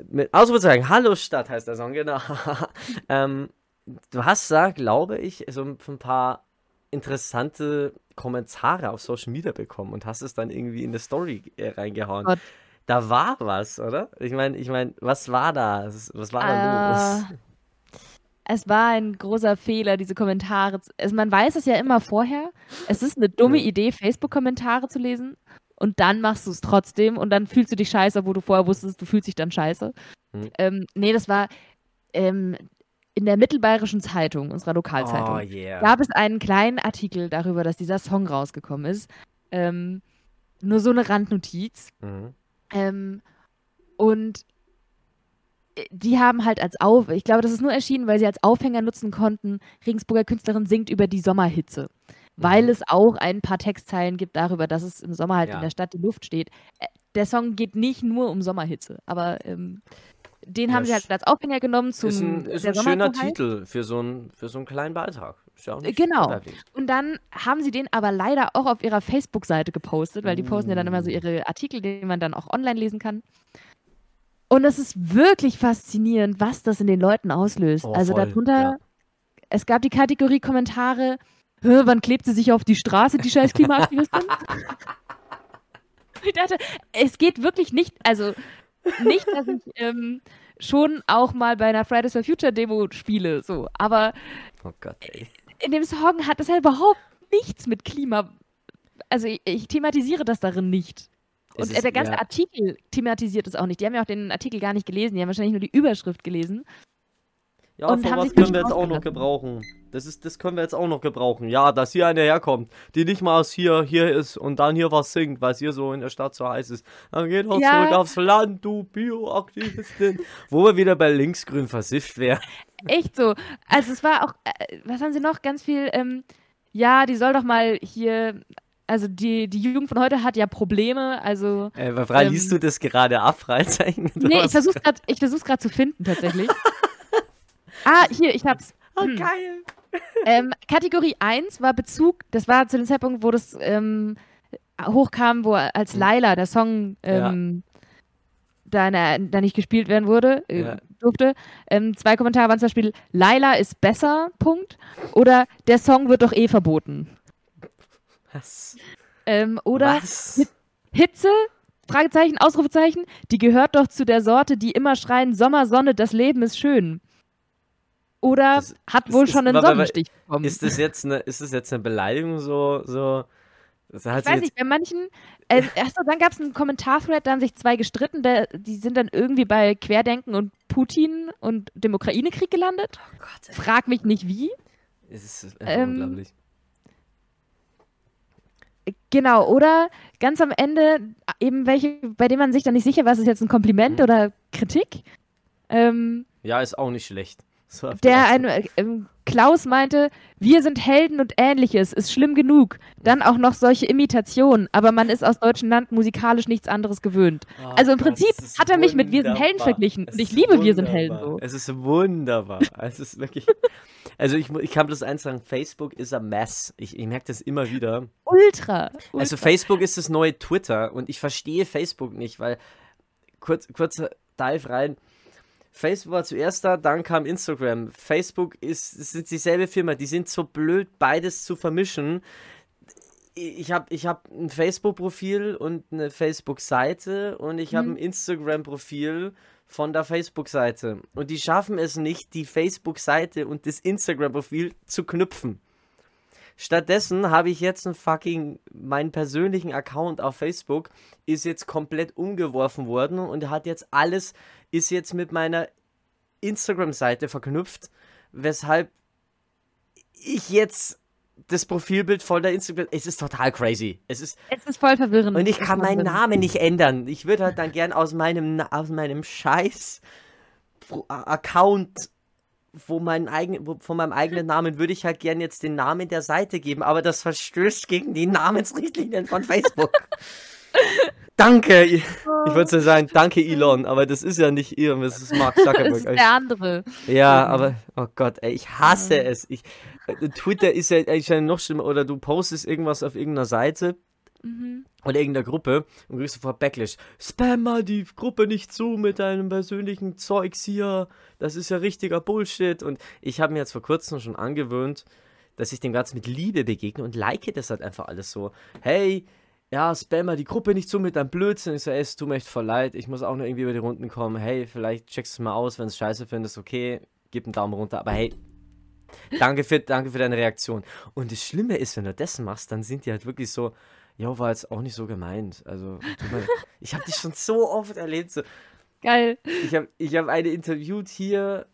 [SPEAKER 1] Mit Ausrufezeichen, Hallo Stadt heißt der Song, genau. ähm, du hast da, glaube ich, so ein paar interessante Kommentare auf Social Media bekommen und hast es dann irgendwie in der Story äh, reingehauen. Gott da war was, oder? Ich meine, ich meine, was war da? Was war da uh, los?
[SPEAKER 2] Es war ein großer Fehler, diese Kommentare. Also man weiß es ja immer vorher. Es ist eine dumme. Idee, Facebook-Kommentare zu lesen. Und dann machst du es trotzdem und dann fühlst du dich scheiße, obwohl du vorher wusstest, du fühlst dich dann scheiße. Hm. Ähm, nee, das war ähm, in der Mittelbayerischen Zeitung, unserer Lokalzeitung, oh, yeah. gab es einen kleinen Artikel darüber, dass dieser Song rausgekommen ist. Ähm, nur so eine Randnotiz. Mhm. Ähm, und äh, die haben halt als Auf, ich glaube, das ist nur erschienen, weil sie als Aufhänger nutzen konnten, Regensburger Künstlerin singt über die Sommerhitze. Weil mhm. es auch ein paar Textzeilen gibt darüber, dass es im Sommer halt ja. in der Stadt die Luft steht. Äh, der Song geht nicht nur um Sommerhitze, aber ähm, den ja, haben sie halt als Aufhänger genommen zum.
[SPEAKER 1] Ist ein, ist ein schöner Titel für so, einen, für so einen kleinen Beitrag.
[SPEAKER 2] Ja genau. Und dann haben sie den aber leider auch auf ihrer Facebook-Seite gepostet, weil die posten ja dann immer so mm. ihre Artikel, die man dann auch online lesen kann. Und es ist wirklich faszinierend, was das in den Leuten auslöst. Oh, also voll, darunter, ja. es gab die Kategorie Kommentare, wann klebt sie sich auf die Straße, die scheiß Klimaaktivistin? ich dachte, es geht wirklich nicht, also nicht, dass ich ähm, schon auch mal bei einer Fridays for Future Demo spiele, so, aber oh Gott, in dem Song hat das ja überhaupt nichts mit Klima. Also ich, ich thematisiere das darin nicht. Und ist, der ganze ja. Artikel thematisiert es auch nicht. Die haben ja auch den Artikel gar nicht gelesen, die haben wahrscheinlich nur die Überschrift gelesen.
[SPEAKER 1] Ja, und was können wir jetzt auch noch gebrauchen? Das, ist, das können wir jetzt auch noch gebrauchen. Ja, dass hier eine herkommt, die nicht mal aus hier, hier ist und dann hier was singt, weil es hier so in der Stadt so heiß ist. Dann geht doch ja. zurück aufs Land, du Bioaktivistin. Wo wir wieder bei linksgrün versifft wären.
[SPEAKER 2] Echt so. Also es war auch, äh, was haben sie noch? Ganz viel, ähm, ja, die soll doch mal hier also die, die Jugend von heute hat ja Probleme, also.
[SPEAKER 1] Äh, ähm, liest du das gerade ab, Freizeichen?
[SPEAKER 2] Nee, ich versuch's gerade gerade zu finden, tatsächlich. ah, hier, ich hab's.
[SPEAKER 1] Oh, hm. geil.
[SPEAKER 2] Ähm, Kategorie 1 war Bezug, das war zu dem Zeitpunkt, wo das ähm, hochkam, wo als. Laila der Song ähm, da, da nicht gespielt werden wurde, äh, ja. durfte. Ähm, zwei Kommentare waren zum Beispiel, Laila ist besser, Punkt. Oder der Song wird doch eh verboten.
[SPEAKER 1] Was?
[SPEAKER 2] Ähm, oder Was? Hitze, Fragezeichen, Ausrufezeichen, die gehört doch zu der Sorte, die immer schreien, Sommersonne, das Leben ist schön. Oder das, hat wohl ist, schon einen Sonnenstich
[SPEAKER 1] bekommen. Ist das jetzt eine, ist das jetzt eine Beleidigung so, so
[SPEAKER 2] ich weiß nicht, bei manchen, äh, achso, dann gab es einen Kommentarthread, da haben sich zwei gestritten, der, die sind dann irgendwie bei Querdenken und Putin und dem Ukraine-Krieg gelandet. Oh Gott, Frag mich nicht wie.
[SPEAKER 1] Es ist einfach ähm, unglaublich.
[SPEAKER 2] Genau, oder ganz am Ende eben welche, bei denen man sich dann nicht sicher, was ist jetzt ein Kompliment mhm. oder Kritik. Ähm,
[SPEAKER 1] ja, ist auch nicht schlecht.
[SPEAKER 2] Der ein, äh, Klaus meinte, wir sind Helden und ähnliches, ist schlimm genug. Dann auch noch solche Imitationen, aber man ist aus deutschem Land musikalisch nichts anderes gewöhnt. Oh also im Gott, Prinzip hat er mich mit Wir sind Helden verglichen und ich liebe wunderbar. Wir sind Helden so.
[SPEAKER 1] Es ist wunderbar. es ist wirklich. Also ich, ich kann bloß eins sagen, Facebook ist ein Mess. Ich, ich merke das immer wieder.
[SPEAKER 2] Ultra, Ultra.
[SPEAKER 1] Also Facebook ist das neue Twitter und ich verstehe Facebook nicht, weil kurz, kurzer Dive rein Facebook war zuerst da, dann kam Instagram. Facebook ist, ist dieselbe Firma, die sind so blöd, beides zu vermischen. Ich habe ich hab ein Facebook-Profil und eine Facebook-Seite und ich habe mhm. ein Instagram-Profil von der Facebook-Seite. Und die schaffen es nicht, die Facebook-Seite und das Instagram-Profil zu knüpfen. Stattdessen habe ich jetzt einen fucking, meinen persönlichen Account auf Facebook ist jetzt komplett umgeworfen worden und hat jetzt alles ist jetzt mit meiner Instagram-Seite verknüpft, weshalb ich jetzt das Profilbild voll der Instagram. Es ist total crazy. Es ist,
[SPEAKER 2] es ist voll verwirrend.
[SPEAKER 1] Und ich kann meinen Namen nicht ändern. Ich würde halt dann gern aus meinem, aus meinem Scheiß Account, wo mein eigen, wo, von meinem eigenen Namen, würde ich halt gern jetzt den Namen der Seite geben, aber das verstößt gegen die Namensrichtlinien von Facebook. Danke. Ich würde ja sagen, danke Elon, aber das ist ja nicht ihr, das ist Mark Zuckerberg. Das ist
[SPEAKER 2] der andere.
[SPEAKER 1] Ja, aber, oh Gott, ey, ich hasse es. Ich, äh, Twitter ist ja eigentlich noch schlimmer, oder du postest irgendwas auf irgendeiner Seite mhm. oder irgendeiner Gruppe und kriegst sofort Backlash. Spam mal die Gruppe nicht zu mit deinem persönlichen Zeugs hier. Das ist ja richtiger Bullshit. Und ich habe mir jetzt vor kurzem schon angewöhnt, dass ich dem Ganzen mit Liebe begegne und like das halt einfach alles so. Hey, ja, spammer die Gruppe nicht zu mit deinem Blödsinn. Ich so, ey, es tut mir echt voll leid. Ich muss auch noch irgendwie über die Runden kommen. Hey, vielleicht checkst du es mal aus, wenn du es scheiße findest, okay, gib einen Daumen runter. Aber hey, danke für, danke für deine Reaktion. Und das Schlimme ist, wenn du das machst, dann sind die halt wirklich so, ja, war jetzt auch nicht so gemeint. Also, ich habe dich schon so oft erlebt. So.
[SPEAKER 2] Geil.
[SPEAKER 1] Ich habe ich hab eine interviewt hier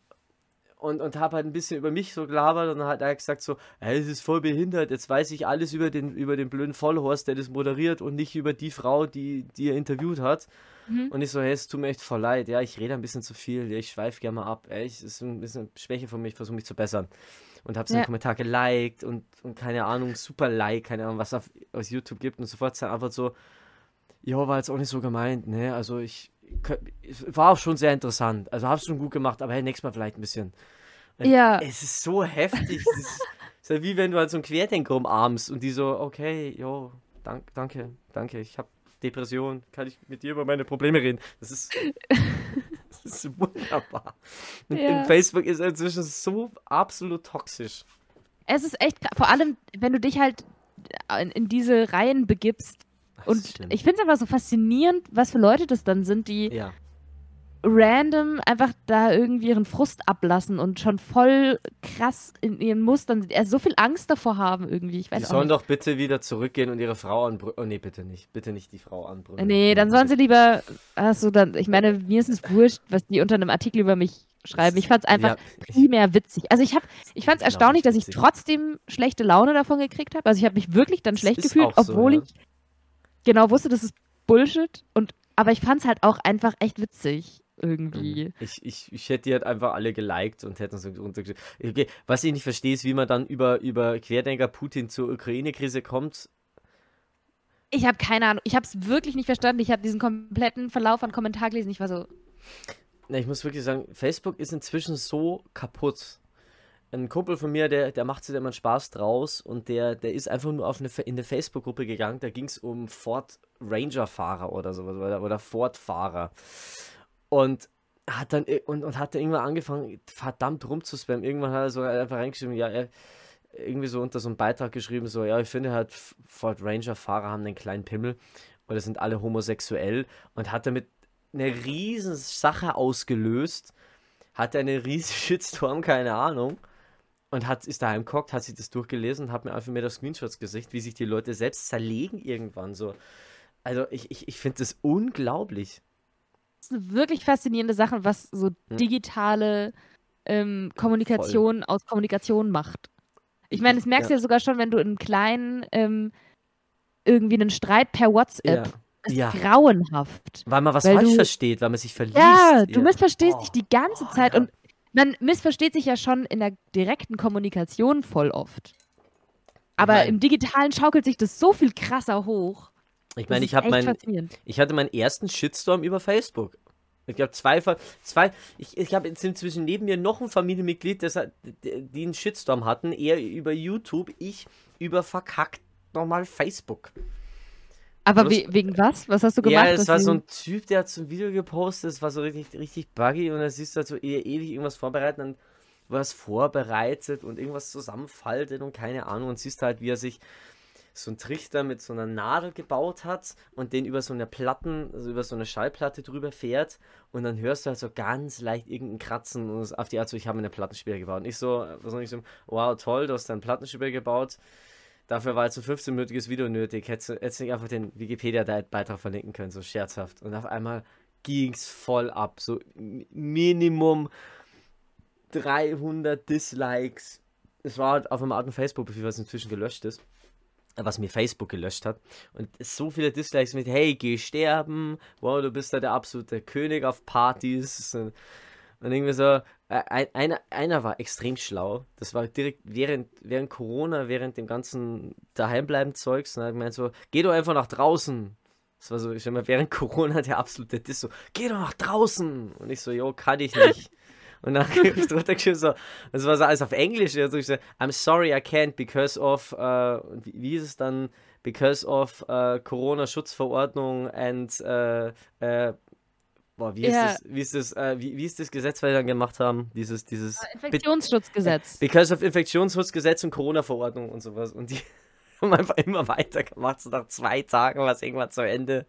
[SPEAKER 1] und, und habe halt ein bisschen über mich so gelabert und dann hat er gesagt so, hey, es ist voll behindert, jetzt weiß ich alles über den, über den blöden Vollhorst, der das moderiert und nicht über die Frau, die, die er interviewt hat. Mhm. Und ich so, hey, es tut mir echt voll leid, ja, ich rede ein bisschen zu viel, ich schweife gerne mal ab, ey, es ist ein bisschen Schwäche von mir, ich versuche mich zu bessern. Und habe seinen ja. Kommentar geliked und, und keine Ahnung, super Like, keine Ahnung, was auf, auf YouTube gibt und sofort dann einfach so, ja, war jetzt auch nicht so gemeint, ne, also ich, war auch schon sehr interessant. Also hab's schon gut gemacht, aber hey, nächstes Mal vielleicht ein bisschen.
[SPEAKER 2] Ja.
[SPEAKER 1] Es ist so heftig. es ist, ist ja wie wenn du halt so einen Querdenker umarmst und die so, okay, jo, dank, danke, danke, ich habe Depression, kann ich mit dir über meine Probleme reden. Das ist, das ist wunderbar. Und ja. Facebook ist inzwischen so absolut toxisch.
[SPEAKER 2] Es ist echt, vor allem, wenn du dich halt in, in diese Reihen begibst, und ich finde es aber so faszinierend, was für Leute das dann sind, die ja. random einfach da irgendwie ihren Frust ablassen und schon voll krass in ihren Mustern äh, so viel Angst davor haben irgendwie. Ich weiß
[SPEAKER 1] die sollen doch bitte wieder zurückgehen und ihre Frau anbrüllen. Oh nee, bitte nicht. Bitte nicht die Frau anbrüllen.
[SPEAKER 2] Nee, dann sollen sie lieber. Achso, dann. Ich meine, mir ist es wurscht, was die unter einem Artikel über mich schreiben. Ich fand es einfach ja, primär witzig. Also ich habe, ich fand es erstaunlich, dass ich trotzdem schlechte Laune davon gekriegt habe. Also ich habe mich wirklich dann schlecht gefühlt, obwohl so, ja. Genau wusste, das ist Bullshit. Und, aber ich fand es halt auch einfach echt witzig irgendwie.
[SPEAKER 1] Mhm. Ich, ich, ich hätte die halt einfach alle geliked und hätten so runtergeschrieben. Okay, was ich nicht verstehe, ist, wie man dann über, über Querdenker Putin zur Ukraine-Krise kommt.
[SPEAKER 2] Ich habe keine Ahnung. Ich habe es wirklich nicht verstanden. Ich habe diesen kompletten Verlauf an Kommentar gelesen. Ich war so.
[SPEAKER 1] Na, ich muss wirklich sagen, Facebook ist inzwischen so kaputt ein Kumpel von mir, der, der macht sich immer Spaß draus und der, der ist einfach nur auf eine, in eine Facebook-Gruppe gegangen, da ging es um Ford Ranger-Fahrer oder sowas oder, oder Ford-Fahrer. Und hat dann und, und hat dann irgendwann angefangen, verdammt rumzuspammen. Irgendwann hat er so einfach reingeschrieben, ja, er, irgendwie so unter so einem Beitrag geschrieben, so, ja, ich finde halt, Ford Ranger-Fahrer haben einen kleinen Pimmel oder sind alle homosexuell und hat damit eine riesen Sache ausgelöst, hat einen riesen Shitstorm, keine Ahnung und hat, ist daheim geguckt, hat sich das durchgelesen und hat mir einfach mir das Screenshots gesicht, wie sich die Leute selbst zerlegen irgendwann so. Also ich, ich, ich finde das unglaublich.
[SPEAKER 2] Das ist eine wirklich faszinierende Sache, was so hm. digitale ähm, Kommunikation Voll. aus Kommunikation macht. Ich meine, das merkst du ja. ja sogar schon, wenn du in kleinen ähm, irgendwie einen Streit per WhatsApp. Ja. Ist ja. grauenhaft.
[SPEAKER 1] Weil man was weil falsch du, versteht, weil man sich verliest.
[SPEAKER 2] Ja, du missverstehst oh. dich die ganze oh, Zeit und man missversteht sich ja schon in der direkten Kommunikation voll oft. Aber mein, im Digitalen schaukelt sich das so viel krasser hoch.
[SPEAKER 1] Ich meine, ich habe mein, ich hatte meinen ersten Shitstorm über Facebook. Ich glaube, zwei, zwei, ich, ich glaube, jetzt sind zwischen neben mir noch ein Familienmitglied, das, die einen Shitstorm hatten, er über YouTube, ich über verkackt nochmal Facebook.
[SPEAKER 2] Aber we wegen was? Was hast du gemacht?
[SPEAKER 1] Ja, es war so ein Typ, der hat so ein Video gepostet, es war so richtig, richtig buggy und da siehst du halt so ewig irgendwas vorbereiten, dann was vorbereitet und irgendwas zusammenfaltet und keine Ahnung und siehst halt, wie er sich so einen Trichter mit so einer Nadel gebaut hat und den über so eine Platten, also über so eine Schallplatte drüber fährt und dann hörst du halt so ganz leicht irgendeinen Kratzen und auf die Art so, ich habe eine Plattenspieler gebaut. Und ich so, was soll ich so, wow, toll, du hast einen Plattenspieler gebaut. Dafür war jetzt ein 15-minütiges Video nötig. Hättest du hättest nicht einfach den Wikipedia-Beitrag verlinken können, so scherzhaft. Und auf einmal ging es voll ab. So Minimum 300 Dislikes. Es war halt auf einem alten Facebook-Profil, was inzwischen gelöscht ist was mir Facebook gelöscht hat. Und so viele Dislikes mit, hey, geh sterben, wow, du bist da der absolute König auf Partys. Und irgendwie so, ein, einer, einer war extrem schlau. Das war direkt während, während Corona, während dem ganzen Daheimbleiben-Zeugs. Und er hat gemeint so, geh doch einfach nach draußen. Das war so, ich mal, während Corona der absolute Diss so, geh doch nach draußen. Und ich so, jo, kann ich nicht. Und dann habe ich drunter geschrieben, so, das war so alles auf Englisch. Also ich so, I'm sorry, I can't because of, uh, wie, wie ist es dann? Because of uh, Corona-Schutzverordnung and, uh, boah, wie ist yeah. das, wie ist das, wie, wie ist das Gesetz, was wir dann gemacht haben? Dieses, dieses.
[SPEAKER 2] Infektionsschutzgesetz.
[SPEAKER 1] Because of Infektionsschutzgesetz und Corona-Verordnung und sowas. Und die haben einfach immer weitergemacht. So nach zwei Tagen war es irgendwann zu Ende.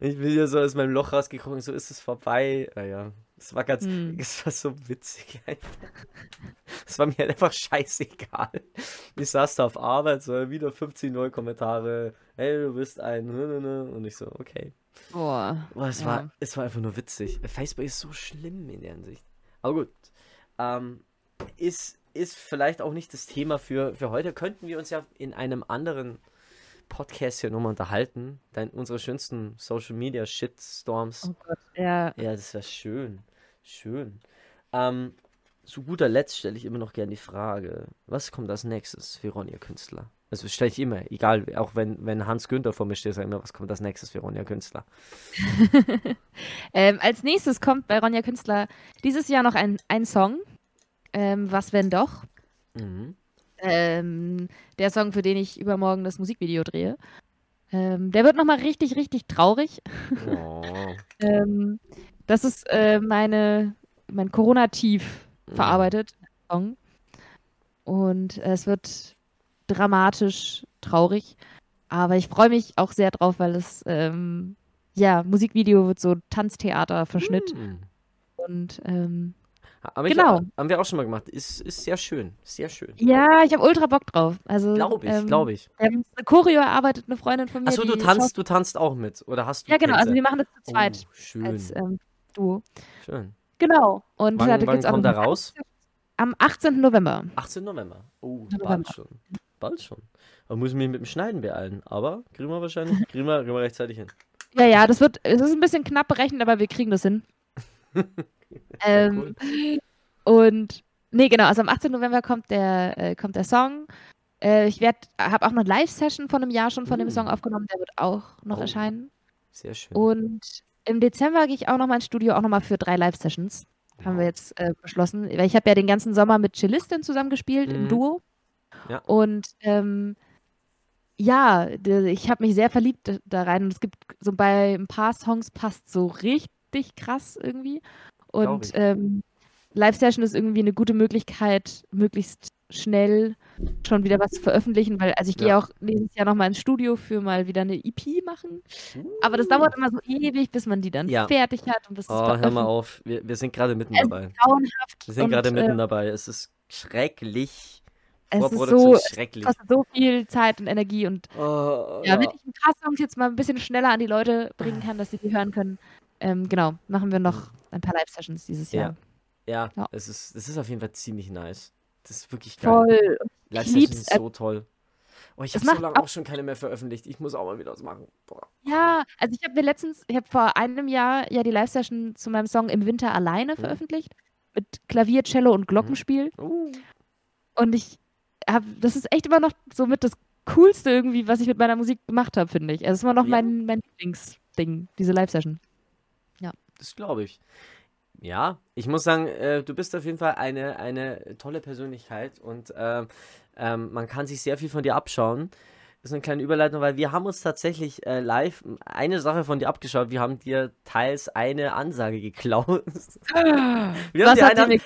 [SPEAKER 1] Ich bin ja so aus meinem Loch rausgekommen, so ist es vorbei. Naja, es war ganz, hm. es war so witzig Es war mir halt einfach scheißegal. Ich saß da auf Arbeit, so wieder 15 neue Kommentare. Hey, du bist ein. Und ich so, okay.
[SPEAKER 2] Boah.
[SPEAKER 1] Boah es, ja. war, es war einfach nur witzig. Facebook ist so schlimm in der Hinsicht. Aber gut. Ähm, ist, ist vielleicht auch nicht das Thema für, für heute. Könnten wir uns ja in einem anderen Podcast hier nochmal unterhalten. Dein, unsere schönsten Social Media Shitstorms.
[SPEAKER 2] Oh Gott, ja.
[SPEAKER 1] Ja, das wäre schön. Schön. Ähm, zu guter Letzt stelle ich immer noch gerne die Frage, was kommt als nächstes für Ronja Künstler? Also stelle ich immer, egal, auch wenn, wenn Hans Günther vor mir steht, sage ich immer, was kommt als nächstes für Ronja Künstler?
[SPEAKER 2] ähm, als nächstes kommt bei Ronja Künstler dieses Jahr noch ein, ein Song, ähm, Was wenn doch? Mhm. Ähm, der Song, für den ich übermorgen das Musikvideo drehe. Ähm, der wird nochmal richtig, richtig traurig. Oh. das ist äh, meine, mein Corona-Tief mhm. verarbeitet. Song. Und äh, es wird dramatisch, traurig. Aber ich freue mich auch sehr drauf, weil es, ähm, ja, Musikvideo wird so Tanztheater-Verschnitt. Mhm. Und ähm,
[SPEAKER 1] aber genau. Ich, haben wir auch schon mal gemacht. Ist, ist sehr schön. Sehr schön.
[SPEAKER 2] Ja, ich habe ultra Bock drauf. Also,
[SPEAKER 1] glaube ich, ähm, glaube ich.
[SPEAKER 2] Wir haben eine Choreo erarbeitet, eine Freundin von mir.
[SPEAKER 1] Achso, du tanzt, du tanzt auch mit. Oder hast du
[SPEAKER 2] Ja, genau. Tänze? Also wir machen das zu zweit. Oh, schön. Als ähm, Duo.
[SPEAKER 1] Schön.
[SPEAKER 2] Genau. Und
[SPEAKER 1] wann, da wann kommt er raus?
[SPEAKER 2] Am 18. November.
[SPEAKER 1] 18. November. Oh, November. bald schon. Bald schon. Man muss mich mit dem Schneiden beeilen. Aber kriegen wir wahrscheinlich kriegen wir, kriegen wir rechtzeitig hin.
[SPEAKER 2] Ja, ja, das wird, es ist ein bisschen knapp berechnet, aber wir kriegen das hin. ähm, cool. Und nee, genau, also am 18. November kommt der, äh, kommt der Song. Äh, ich habe auch eine Live-Session von einem Jahr schon von uh. dem Song aufgenommen, der wird auch noch oh. erscheinen.
[SPEAKER 1] Sehr schön.
[SPEAKER 2] Und im Dezember gehe ich auch noch mal ins Studio, auch noch mal für drei Live-Sessions. Wow. Haben wir jetzt äh, beschlossen. Weil ich habe ja den ganzen Sommer mit Cellistin zusammengespielt mhm. im Duo. Ja. Und ähm, ja, ich habe mich sehr verliebt da rein. Und es gibt so bei ein paar Songs passt so richtig krass irgendwie. Und ähm, Live-Session ist irgendwie eine gute Möglichkeit, möglichst schnell schon wieder was zu veröffentlichen, weil also ich gehe ja. auch nächstes Jahr nochmal ins Studio für mal wieder eine EP machen. Aber das dauert immer so ewig, bis man die dann ja. fertig hat und das
[SPEAKER 1] Oh, hör mal auf, wir, wir sind gerade mitten dabei. Wir sind gerade mitten äh, dabei. Es ist schrecklich.
[SPEAKER 2] Es ist so, schrecklich. Es kostet so viel Zeit und Energie und oh, ja, wenn ich ein paar Songs jetzt mal ein bisschen schneller an die Leute bringen kann, dass sie die hören können, ähm, genau, machen wir noch ein paar Live-Sessions dieses Jahr.
[SPEAKER 1] Ja, ja, ja. Es, ist, es ist auf jeden Fall ziemlich nice. Das ist wirklich geil.
[SPEAKER 2] Voll.
[SPEAKER 1] Live ist so toll. Oh, ich habe so lange
[SPEAKER 2] auch-
[SPEAKER 1] schon keine mehr veröffentlicht. Ich muss auch mal wieder was machen. Boah.
[SPEAKER 2] Ja, also ich habe mir letztens, ich habe vor einem Jahr ja die Live-Session zu meinem Song Im Winter alleine veröffentlicht. Mit Klavier, Cello und Glockenspiel.
[SPEAKER 1] Uh.
[SPEAKER 2] Und ich habe, das ist echt immer noch so mit das Coolste irgendwie, was ich mit meiner Musik gemacht habe, finde ich. Also es ist immer noch
[SPEAKER 1] Ja.
[SPEAKER 2] mein, mein Lieblingsding, diese Live-Session.
[SPEAKER 1] Das glaube ich. Ja, ich muss sagen, äh, du bist auf jeden Fall eine, eine tolle Persönlichkeit und ähm, ähm, man kann sich sehr viel von dir abschauen. Das ist eine kleine Überleitung, weil wir haben uns tatsächlich äh, live eine Sache von dir abgeschaut. Wir haben dir teils eine Ansage geklaut. Wir haben
[SPEAKER 2] Was
[SPEAKER 1] dir
[SPEAKER 2] hat
[SPEAKER 1] eine,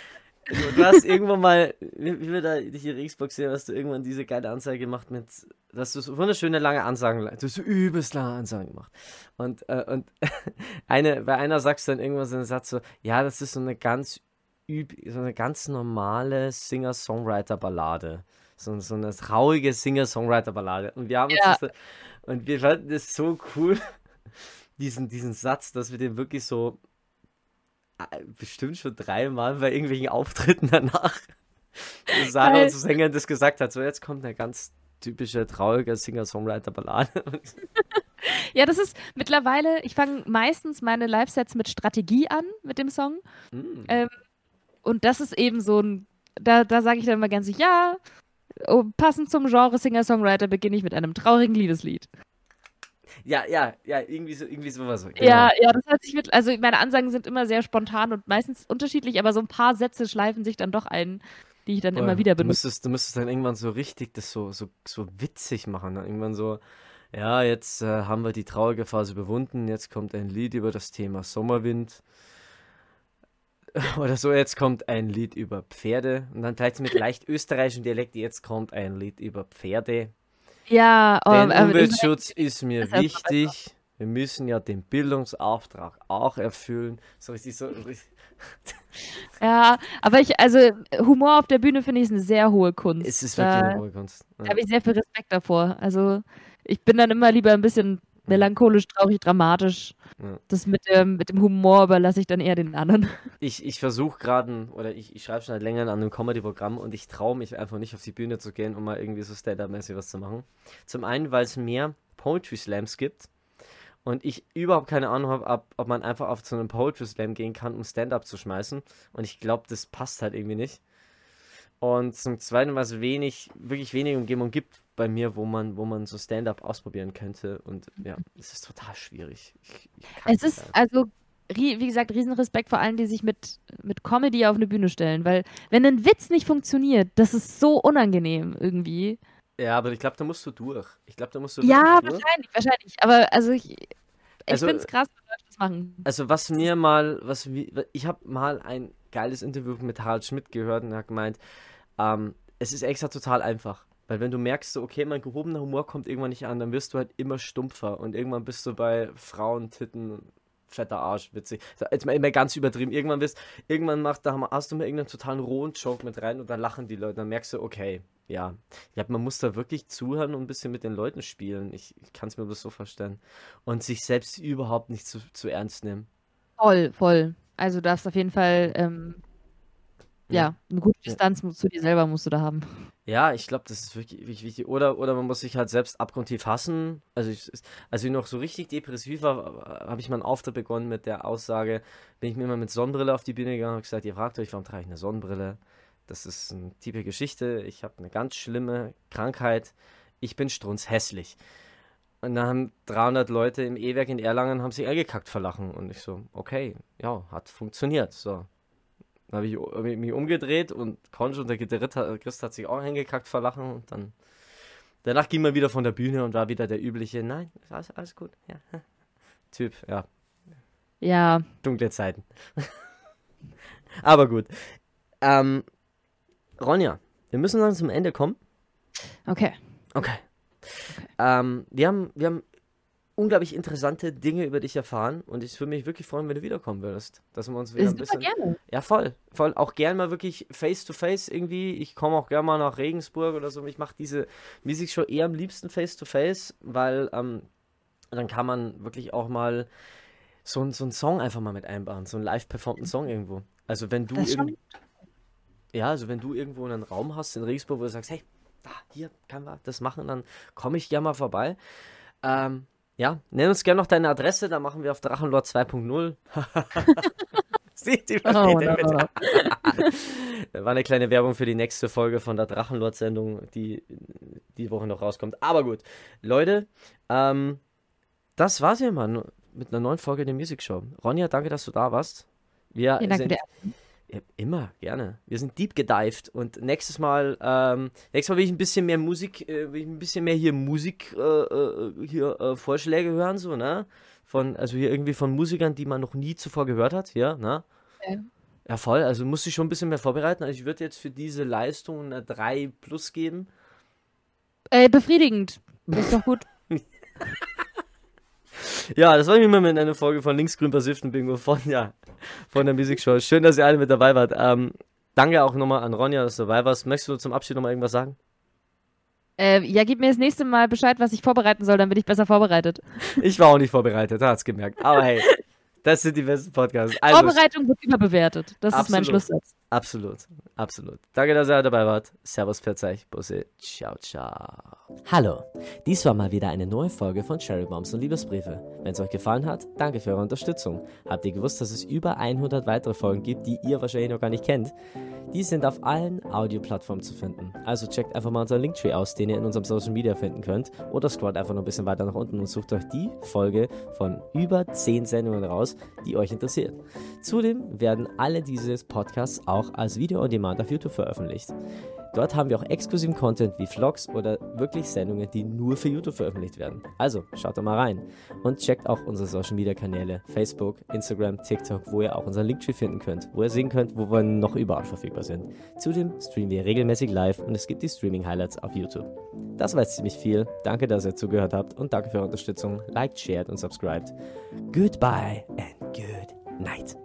[SPEAKER 1] Du, du hast irgendwann mal, wie wir da dich hier Xbox sehen, hast du irgendwann diese geile Ansage gemacht mit, dass du so wunderschöne lange Ansagen, du hast so übelst lange Ansagen gemacht. Und, äh, und eine, bei einer sagst du dann irgendwann so einen Satz so, ja, das ist so eine ganz üb, so eine ganz normale Singer-Songwriter-Ballade. So, so eine traurige Singer-Songwriter-Ballade. Und wir haben uns
[SPEAKER 2] Ja.
[SPEAKER 1] das, und wir fanden das so cool, diesen, diesen Satz, dass wir den wirklich so bestimmt schon dreimal bei irgendwelchen Auftritten danach Sarah, unsere Sängerin, das gesagt hat. So, jetzt kommt eine ganz typische traurige Singer-Songwriter-Ballade.
[SPEAKER 2] Ja, das ist mittlerweile, ich fange meistens meine Live-Sets mit Strategie an, mit dem Song.
[SPEAKER 1] Mm.
[SPEAKER 2] Äh, Und das ist eben so ein, da, da sage ich dann immer ganz sicher, ja, oh, passend zum Genre Singer-Songwriter beginne ich mit einem traurigen Liebeslied.
[SPEAKER 1] Ja, ja, ja, irgendwie so, irgendwie sowas. Genau.
[SPEAKER 2] Ja, ja, das hat sich mit, also meine Ansagen sind immer sehr spontan und meistens unterschiedlich, aber so ein paar Sätze schleifen sich dann doch ein, die ich dann
[SPEAKER 1] Voll.
[SPEAKER 2] immer wieder
[SPEAKER 1] du
[SPEAKER 2] benutze.
[SPEAKER 1] müsstest, du müsstest dann irgendwann so richtig das so, so, so witzig machen. Dann irgendwann so, ja, jetzt äh, haben wir die traurige Phase überwunden, jetzt kommt ein Lied über das Thema Sommerwind. Oder so, jetzt kommt ein Lied über Pferde. Und dann gleich mit leicht österreichischem Dialekt, jetzt kommt ein Lied über Pferde.
[SPEAKER 2] Ja,
[SPEAKER 1] Den
[SPEAKER 2] aber das ist
[SPEAKER 1] Umweltschutz ist mir
[SPEAKER 2] ist
[SPEAKER 1] wichtig. Wir müssen ja den Bildungsauftrag auch erfüllen. So richtig so. richtig-
[SPEAKER 2] Ja, aber ich, also Humor auf der Bühne finde ich eine sehr hohe Kunst.
[SPEAKER 1] Es ist wirklich
[SPEAKER 2] da
[SPEAKER 1] eine hohe Kunst. Ja.
[SPEAKER 2] habe ich sehr viel Respekt davor. Also ich bin dann immer lieber ein bisschen melancholisch, traurig, dramatisch.
[SPEAKER 1] Ja.
[SPEAKER 2] Das mit dem, mit dem Humor überlasse ich dann eher den anderen.
[SPEAKER 1] Ich, ich versuche gerade, oder ich, ich schreibe schon seit länger an einem Comedy-Programm und ich traue mich einfach nicht auf die Bühne zu gehen, um mal irgendwie so Stand-Up-mäßig was zu machen. Zum einen, weil es mehr Poetry Slams gibt und ich überhaupt keine Ahnung habe, ob, ob man einfach auf so einen Poetry Slam gehen kann, um Stand-Up zu schmeißen. Und ich glaube, das passt halt irgendwie nicht. Und zum Zweiten, weil es wenig, wirklich wenig Umgebung gibt bei mir, wo man, wo man so Stand-Up ausprobieren könnte. Und ja, es ist total schwierig. Ich, ich
[SPEAKER 2] Es ist
[SPEAKER 1] einfach.
[SPEAKER 2] also, wie gesagt, Riesenrespekt vor allen, die sich mit, mit Comedy auf eine Bühne stellen. Weil, wenn ein Witz nicht funktioniert, das ist so unangenehm irgendwie.
[SPEAKER 1] Ja, aber ich glaube, da musst du durch. Ich glaube, da musst du
[SPEAKER 2] Ja,
[SPEAKER 1] durch.
[SPEAKER 2] wahrscheinlich, wahrscheinlich. Aber also ich, ich
[SPEAKER 1] Also,
[SPEAKER 2] finde es krass, wenn Leute das machen.
[SPEAKER 1] Also was mir mal, was ich habe mal ein geiles Interview mit Harald Schmidt gehört und er hat gemeint, ähm, es ist extra total einfach. Weil wenn du merkst, so, okay, mein gehobener Humor kommt irgendwann nicht an, dann wirst du halt immer stumpfer und irgendwann bist du bei Frauen, Titten, fetter Arsch, witzig. Jetzt mal immer ganz übertrieben. Irgendwann bist, irgendwann macht, da hast du mal irgendeinen totalen rohen Joke mit rein und dann lachen die Leute. Dann merkst du, okay, ja. Ich glaube, man muss da wirklich zuhören und ein bisschen mit den Leuten spielen. Ich, ich kann es mir bloß so vorstellen. Und sich selbst überhaupt nicht zu, zu ernst nehmen.
[SPEAKER 2] Voll, voll. Also du darfst auf jeden Fall, ähm,
[SPEAKER 1] Ja.
[SPEAKER 2] ja, eine gute
[SPEAKER 1] Ja.
[SPEAKER 2] Distanz mu- zu dir selber musst du da haben.
[SPEAKER 1] Ja, ich glaube, das ist wirklich, wirklich wichtig. Oder, oder man muss sich halt selbst abgrundtief hassen. Also, ich, als ich noch so richtig depressiv war, habe ich mal einen Auftritt begonnen mit der Aussage, bin ich mir immer mit Sonnenbrille auf die Bühne gegangen und habe gesagt, ihr fragt euch, warum trage ich eine Sonnenbrille? Das ist eine tiefe Geschichte. Ich habe eine ganz schlimme Krankheit. Ich bin strunzhässlich. Und dann haben 300 Leute im E-Werk in Erlangen haben sich eingekackt vor Lachen. Und ich so, okay, ja, hat funktioniert. So. Dann habe ich, hab ich mich umgedreht und Conch und der Gitarrist hat, Christ hat sich auch hingekackt vor Lachen und dann danach ging man wieder von der Bühne und war wieder der übliche, nein, alles, alles gut, ja. Typ, ja,
[SPEAKER 2] Ja,
[SPEAKER 1] dunkle Zeiten. Aber gut. Ähm, Ronja, wir müssen dann zum Ende kommen.
[SPEAKER 2] okay.
[SPEAKER 1] Okay. Ähm, wir, haben, wir haben unglaublich interessante Dinge über dich erfahren und ich würde mich wirklich freuen, wenn du wiederkommen würdest. Dass wir uns wieder ein
[SPEAKER 2] Super
[SPEAKER 1] bisschen.
[SPEAKER 2] gerne.
[SPEAKER 1] Ja, voll. Voll. Auch gern mal wirklich face to face irgendwie. Ich komme auch gern mal nach Regensburg oder so. Ich mache diese Musikshow eher am liebsten face to face, weil ähm, dann kann man wirklich auch mal so, ein- so einen Song einfach mal mit einbauen. So einen live performten Song irgendwo. Also wenn du irgendwie. ja, also wenn du irgendwo einen Raum hast in Regensburg, wo du sagst, hey, da, hier kann man das machen, dann komme ich gerne mal vorbei. Ähm, ja, nenn uns gerne noch deine Adresse, dann machen wir auf Drachenlord 2.0. Sieht die versteht oh, no. mit. War eine kleine Werbung für die nächste Folge von der Drachenlord-Sendung, die die Woche noch rauskommt. Aber gut, Leute, ähm, das war's ja mal mit einer neuen Folge der Music Show. Ronja, danke, dass du da warst. Wir ja, danke sind, dir. Ja, immer, gerne. Wir sind deep gedived und nächstes Mal, ähm, nächstes Mal will ich ein bisschen mehr Musik, äh, will ich ein bisschen mehr hier Musik, äh, äh, hier äh, Vorschläge hören, so, ne? Von, also hier irgendwie von Musikern, die man noch nie zuvor gehört hat, ja, ne? Okay. Ja, voll. Also musste ich schon ein bisschen mehr vorbereiten. Also ich würde jetzt für diese Leistung eine 3 plus geben.
[SPEAKER 2] Äh, befriedigend. Ist doch gut.
[SPEAKER 1] ja, das war immer mit einer Folge von Linksgrün Versiften Bingo von, ja, von der Musikshow. Schön, dass ihr alle mit dabei wart. Ähm, danke auch nochmal an Ronja, dass du dabei warst. Möchtest du zum Abschied nochmal irgendwas sagen?
[SPEAKER 2] Äh, ja, gib mir das nächste Mal Bescheid, was ich vorbereiten soll, dann bin ich besser vorbereitet.
[SPEAKER 1] Ich war auch nicht vorbereitet, da hat's gemerkt. Aber hey, das sind die besten Podcasts. Also,
[SPEAKER 2] Vorbereitung wird überbewertet. Das absolut, ist mein Schlusssatz.
[SPEAKER 1] Absolut, absolut. Danke, dass ihr dabei wart. Servus, Verzeih, Busse. Ciao, ciao. Hallo, dies war mal wieder eine neue Folge von Cherry Bombs und Liebesbriefe. Wenn es euch gefallen hat, danke für eure Unterstützung. Habt ihr gewusst, dass es über 100 weitere Folgen gibt, die ihr wahrscheinlich noch gar nicht kennt? Die sind auf allen Audioplattformen zu finden. Also checkt einfach mal unseren Linktree aus, den ihr in unserem Social Media finden könnt. Oder scrollt einfach noch ein bisschen weiter nach unten und sucht euch die Folge von über 10 Sendungen raus, die euch interessiert. Zudem werden alle diese Podcasts auch als Video on Demand auf YouTube veröffentlicht. Dort haben wir auch exklusiven Content wie Vlogs oder wirklich Sendungen, die nur für YouTube veröffentlicht werden. Also schaut da mal rein und checkt auch unsere Social Media Kanäle Facebook, Instagram, TikTok, wo ihr auch unseren Linktree finden könnt, wo ihr sehen könnt, wo wir noch überall verfügbar sind. Zudem streamen wir regelmäßig live und es gibt die Streaming Highlights auf YouTube. Das war jetzt ziemlich viel. Danke, dass ihr zugehört habt und danke für eure Unterstützung. Liked, shared und subscribed. Goodbye and good night.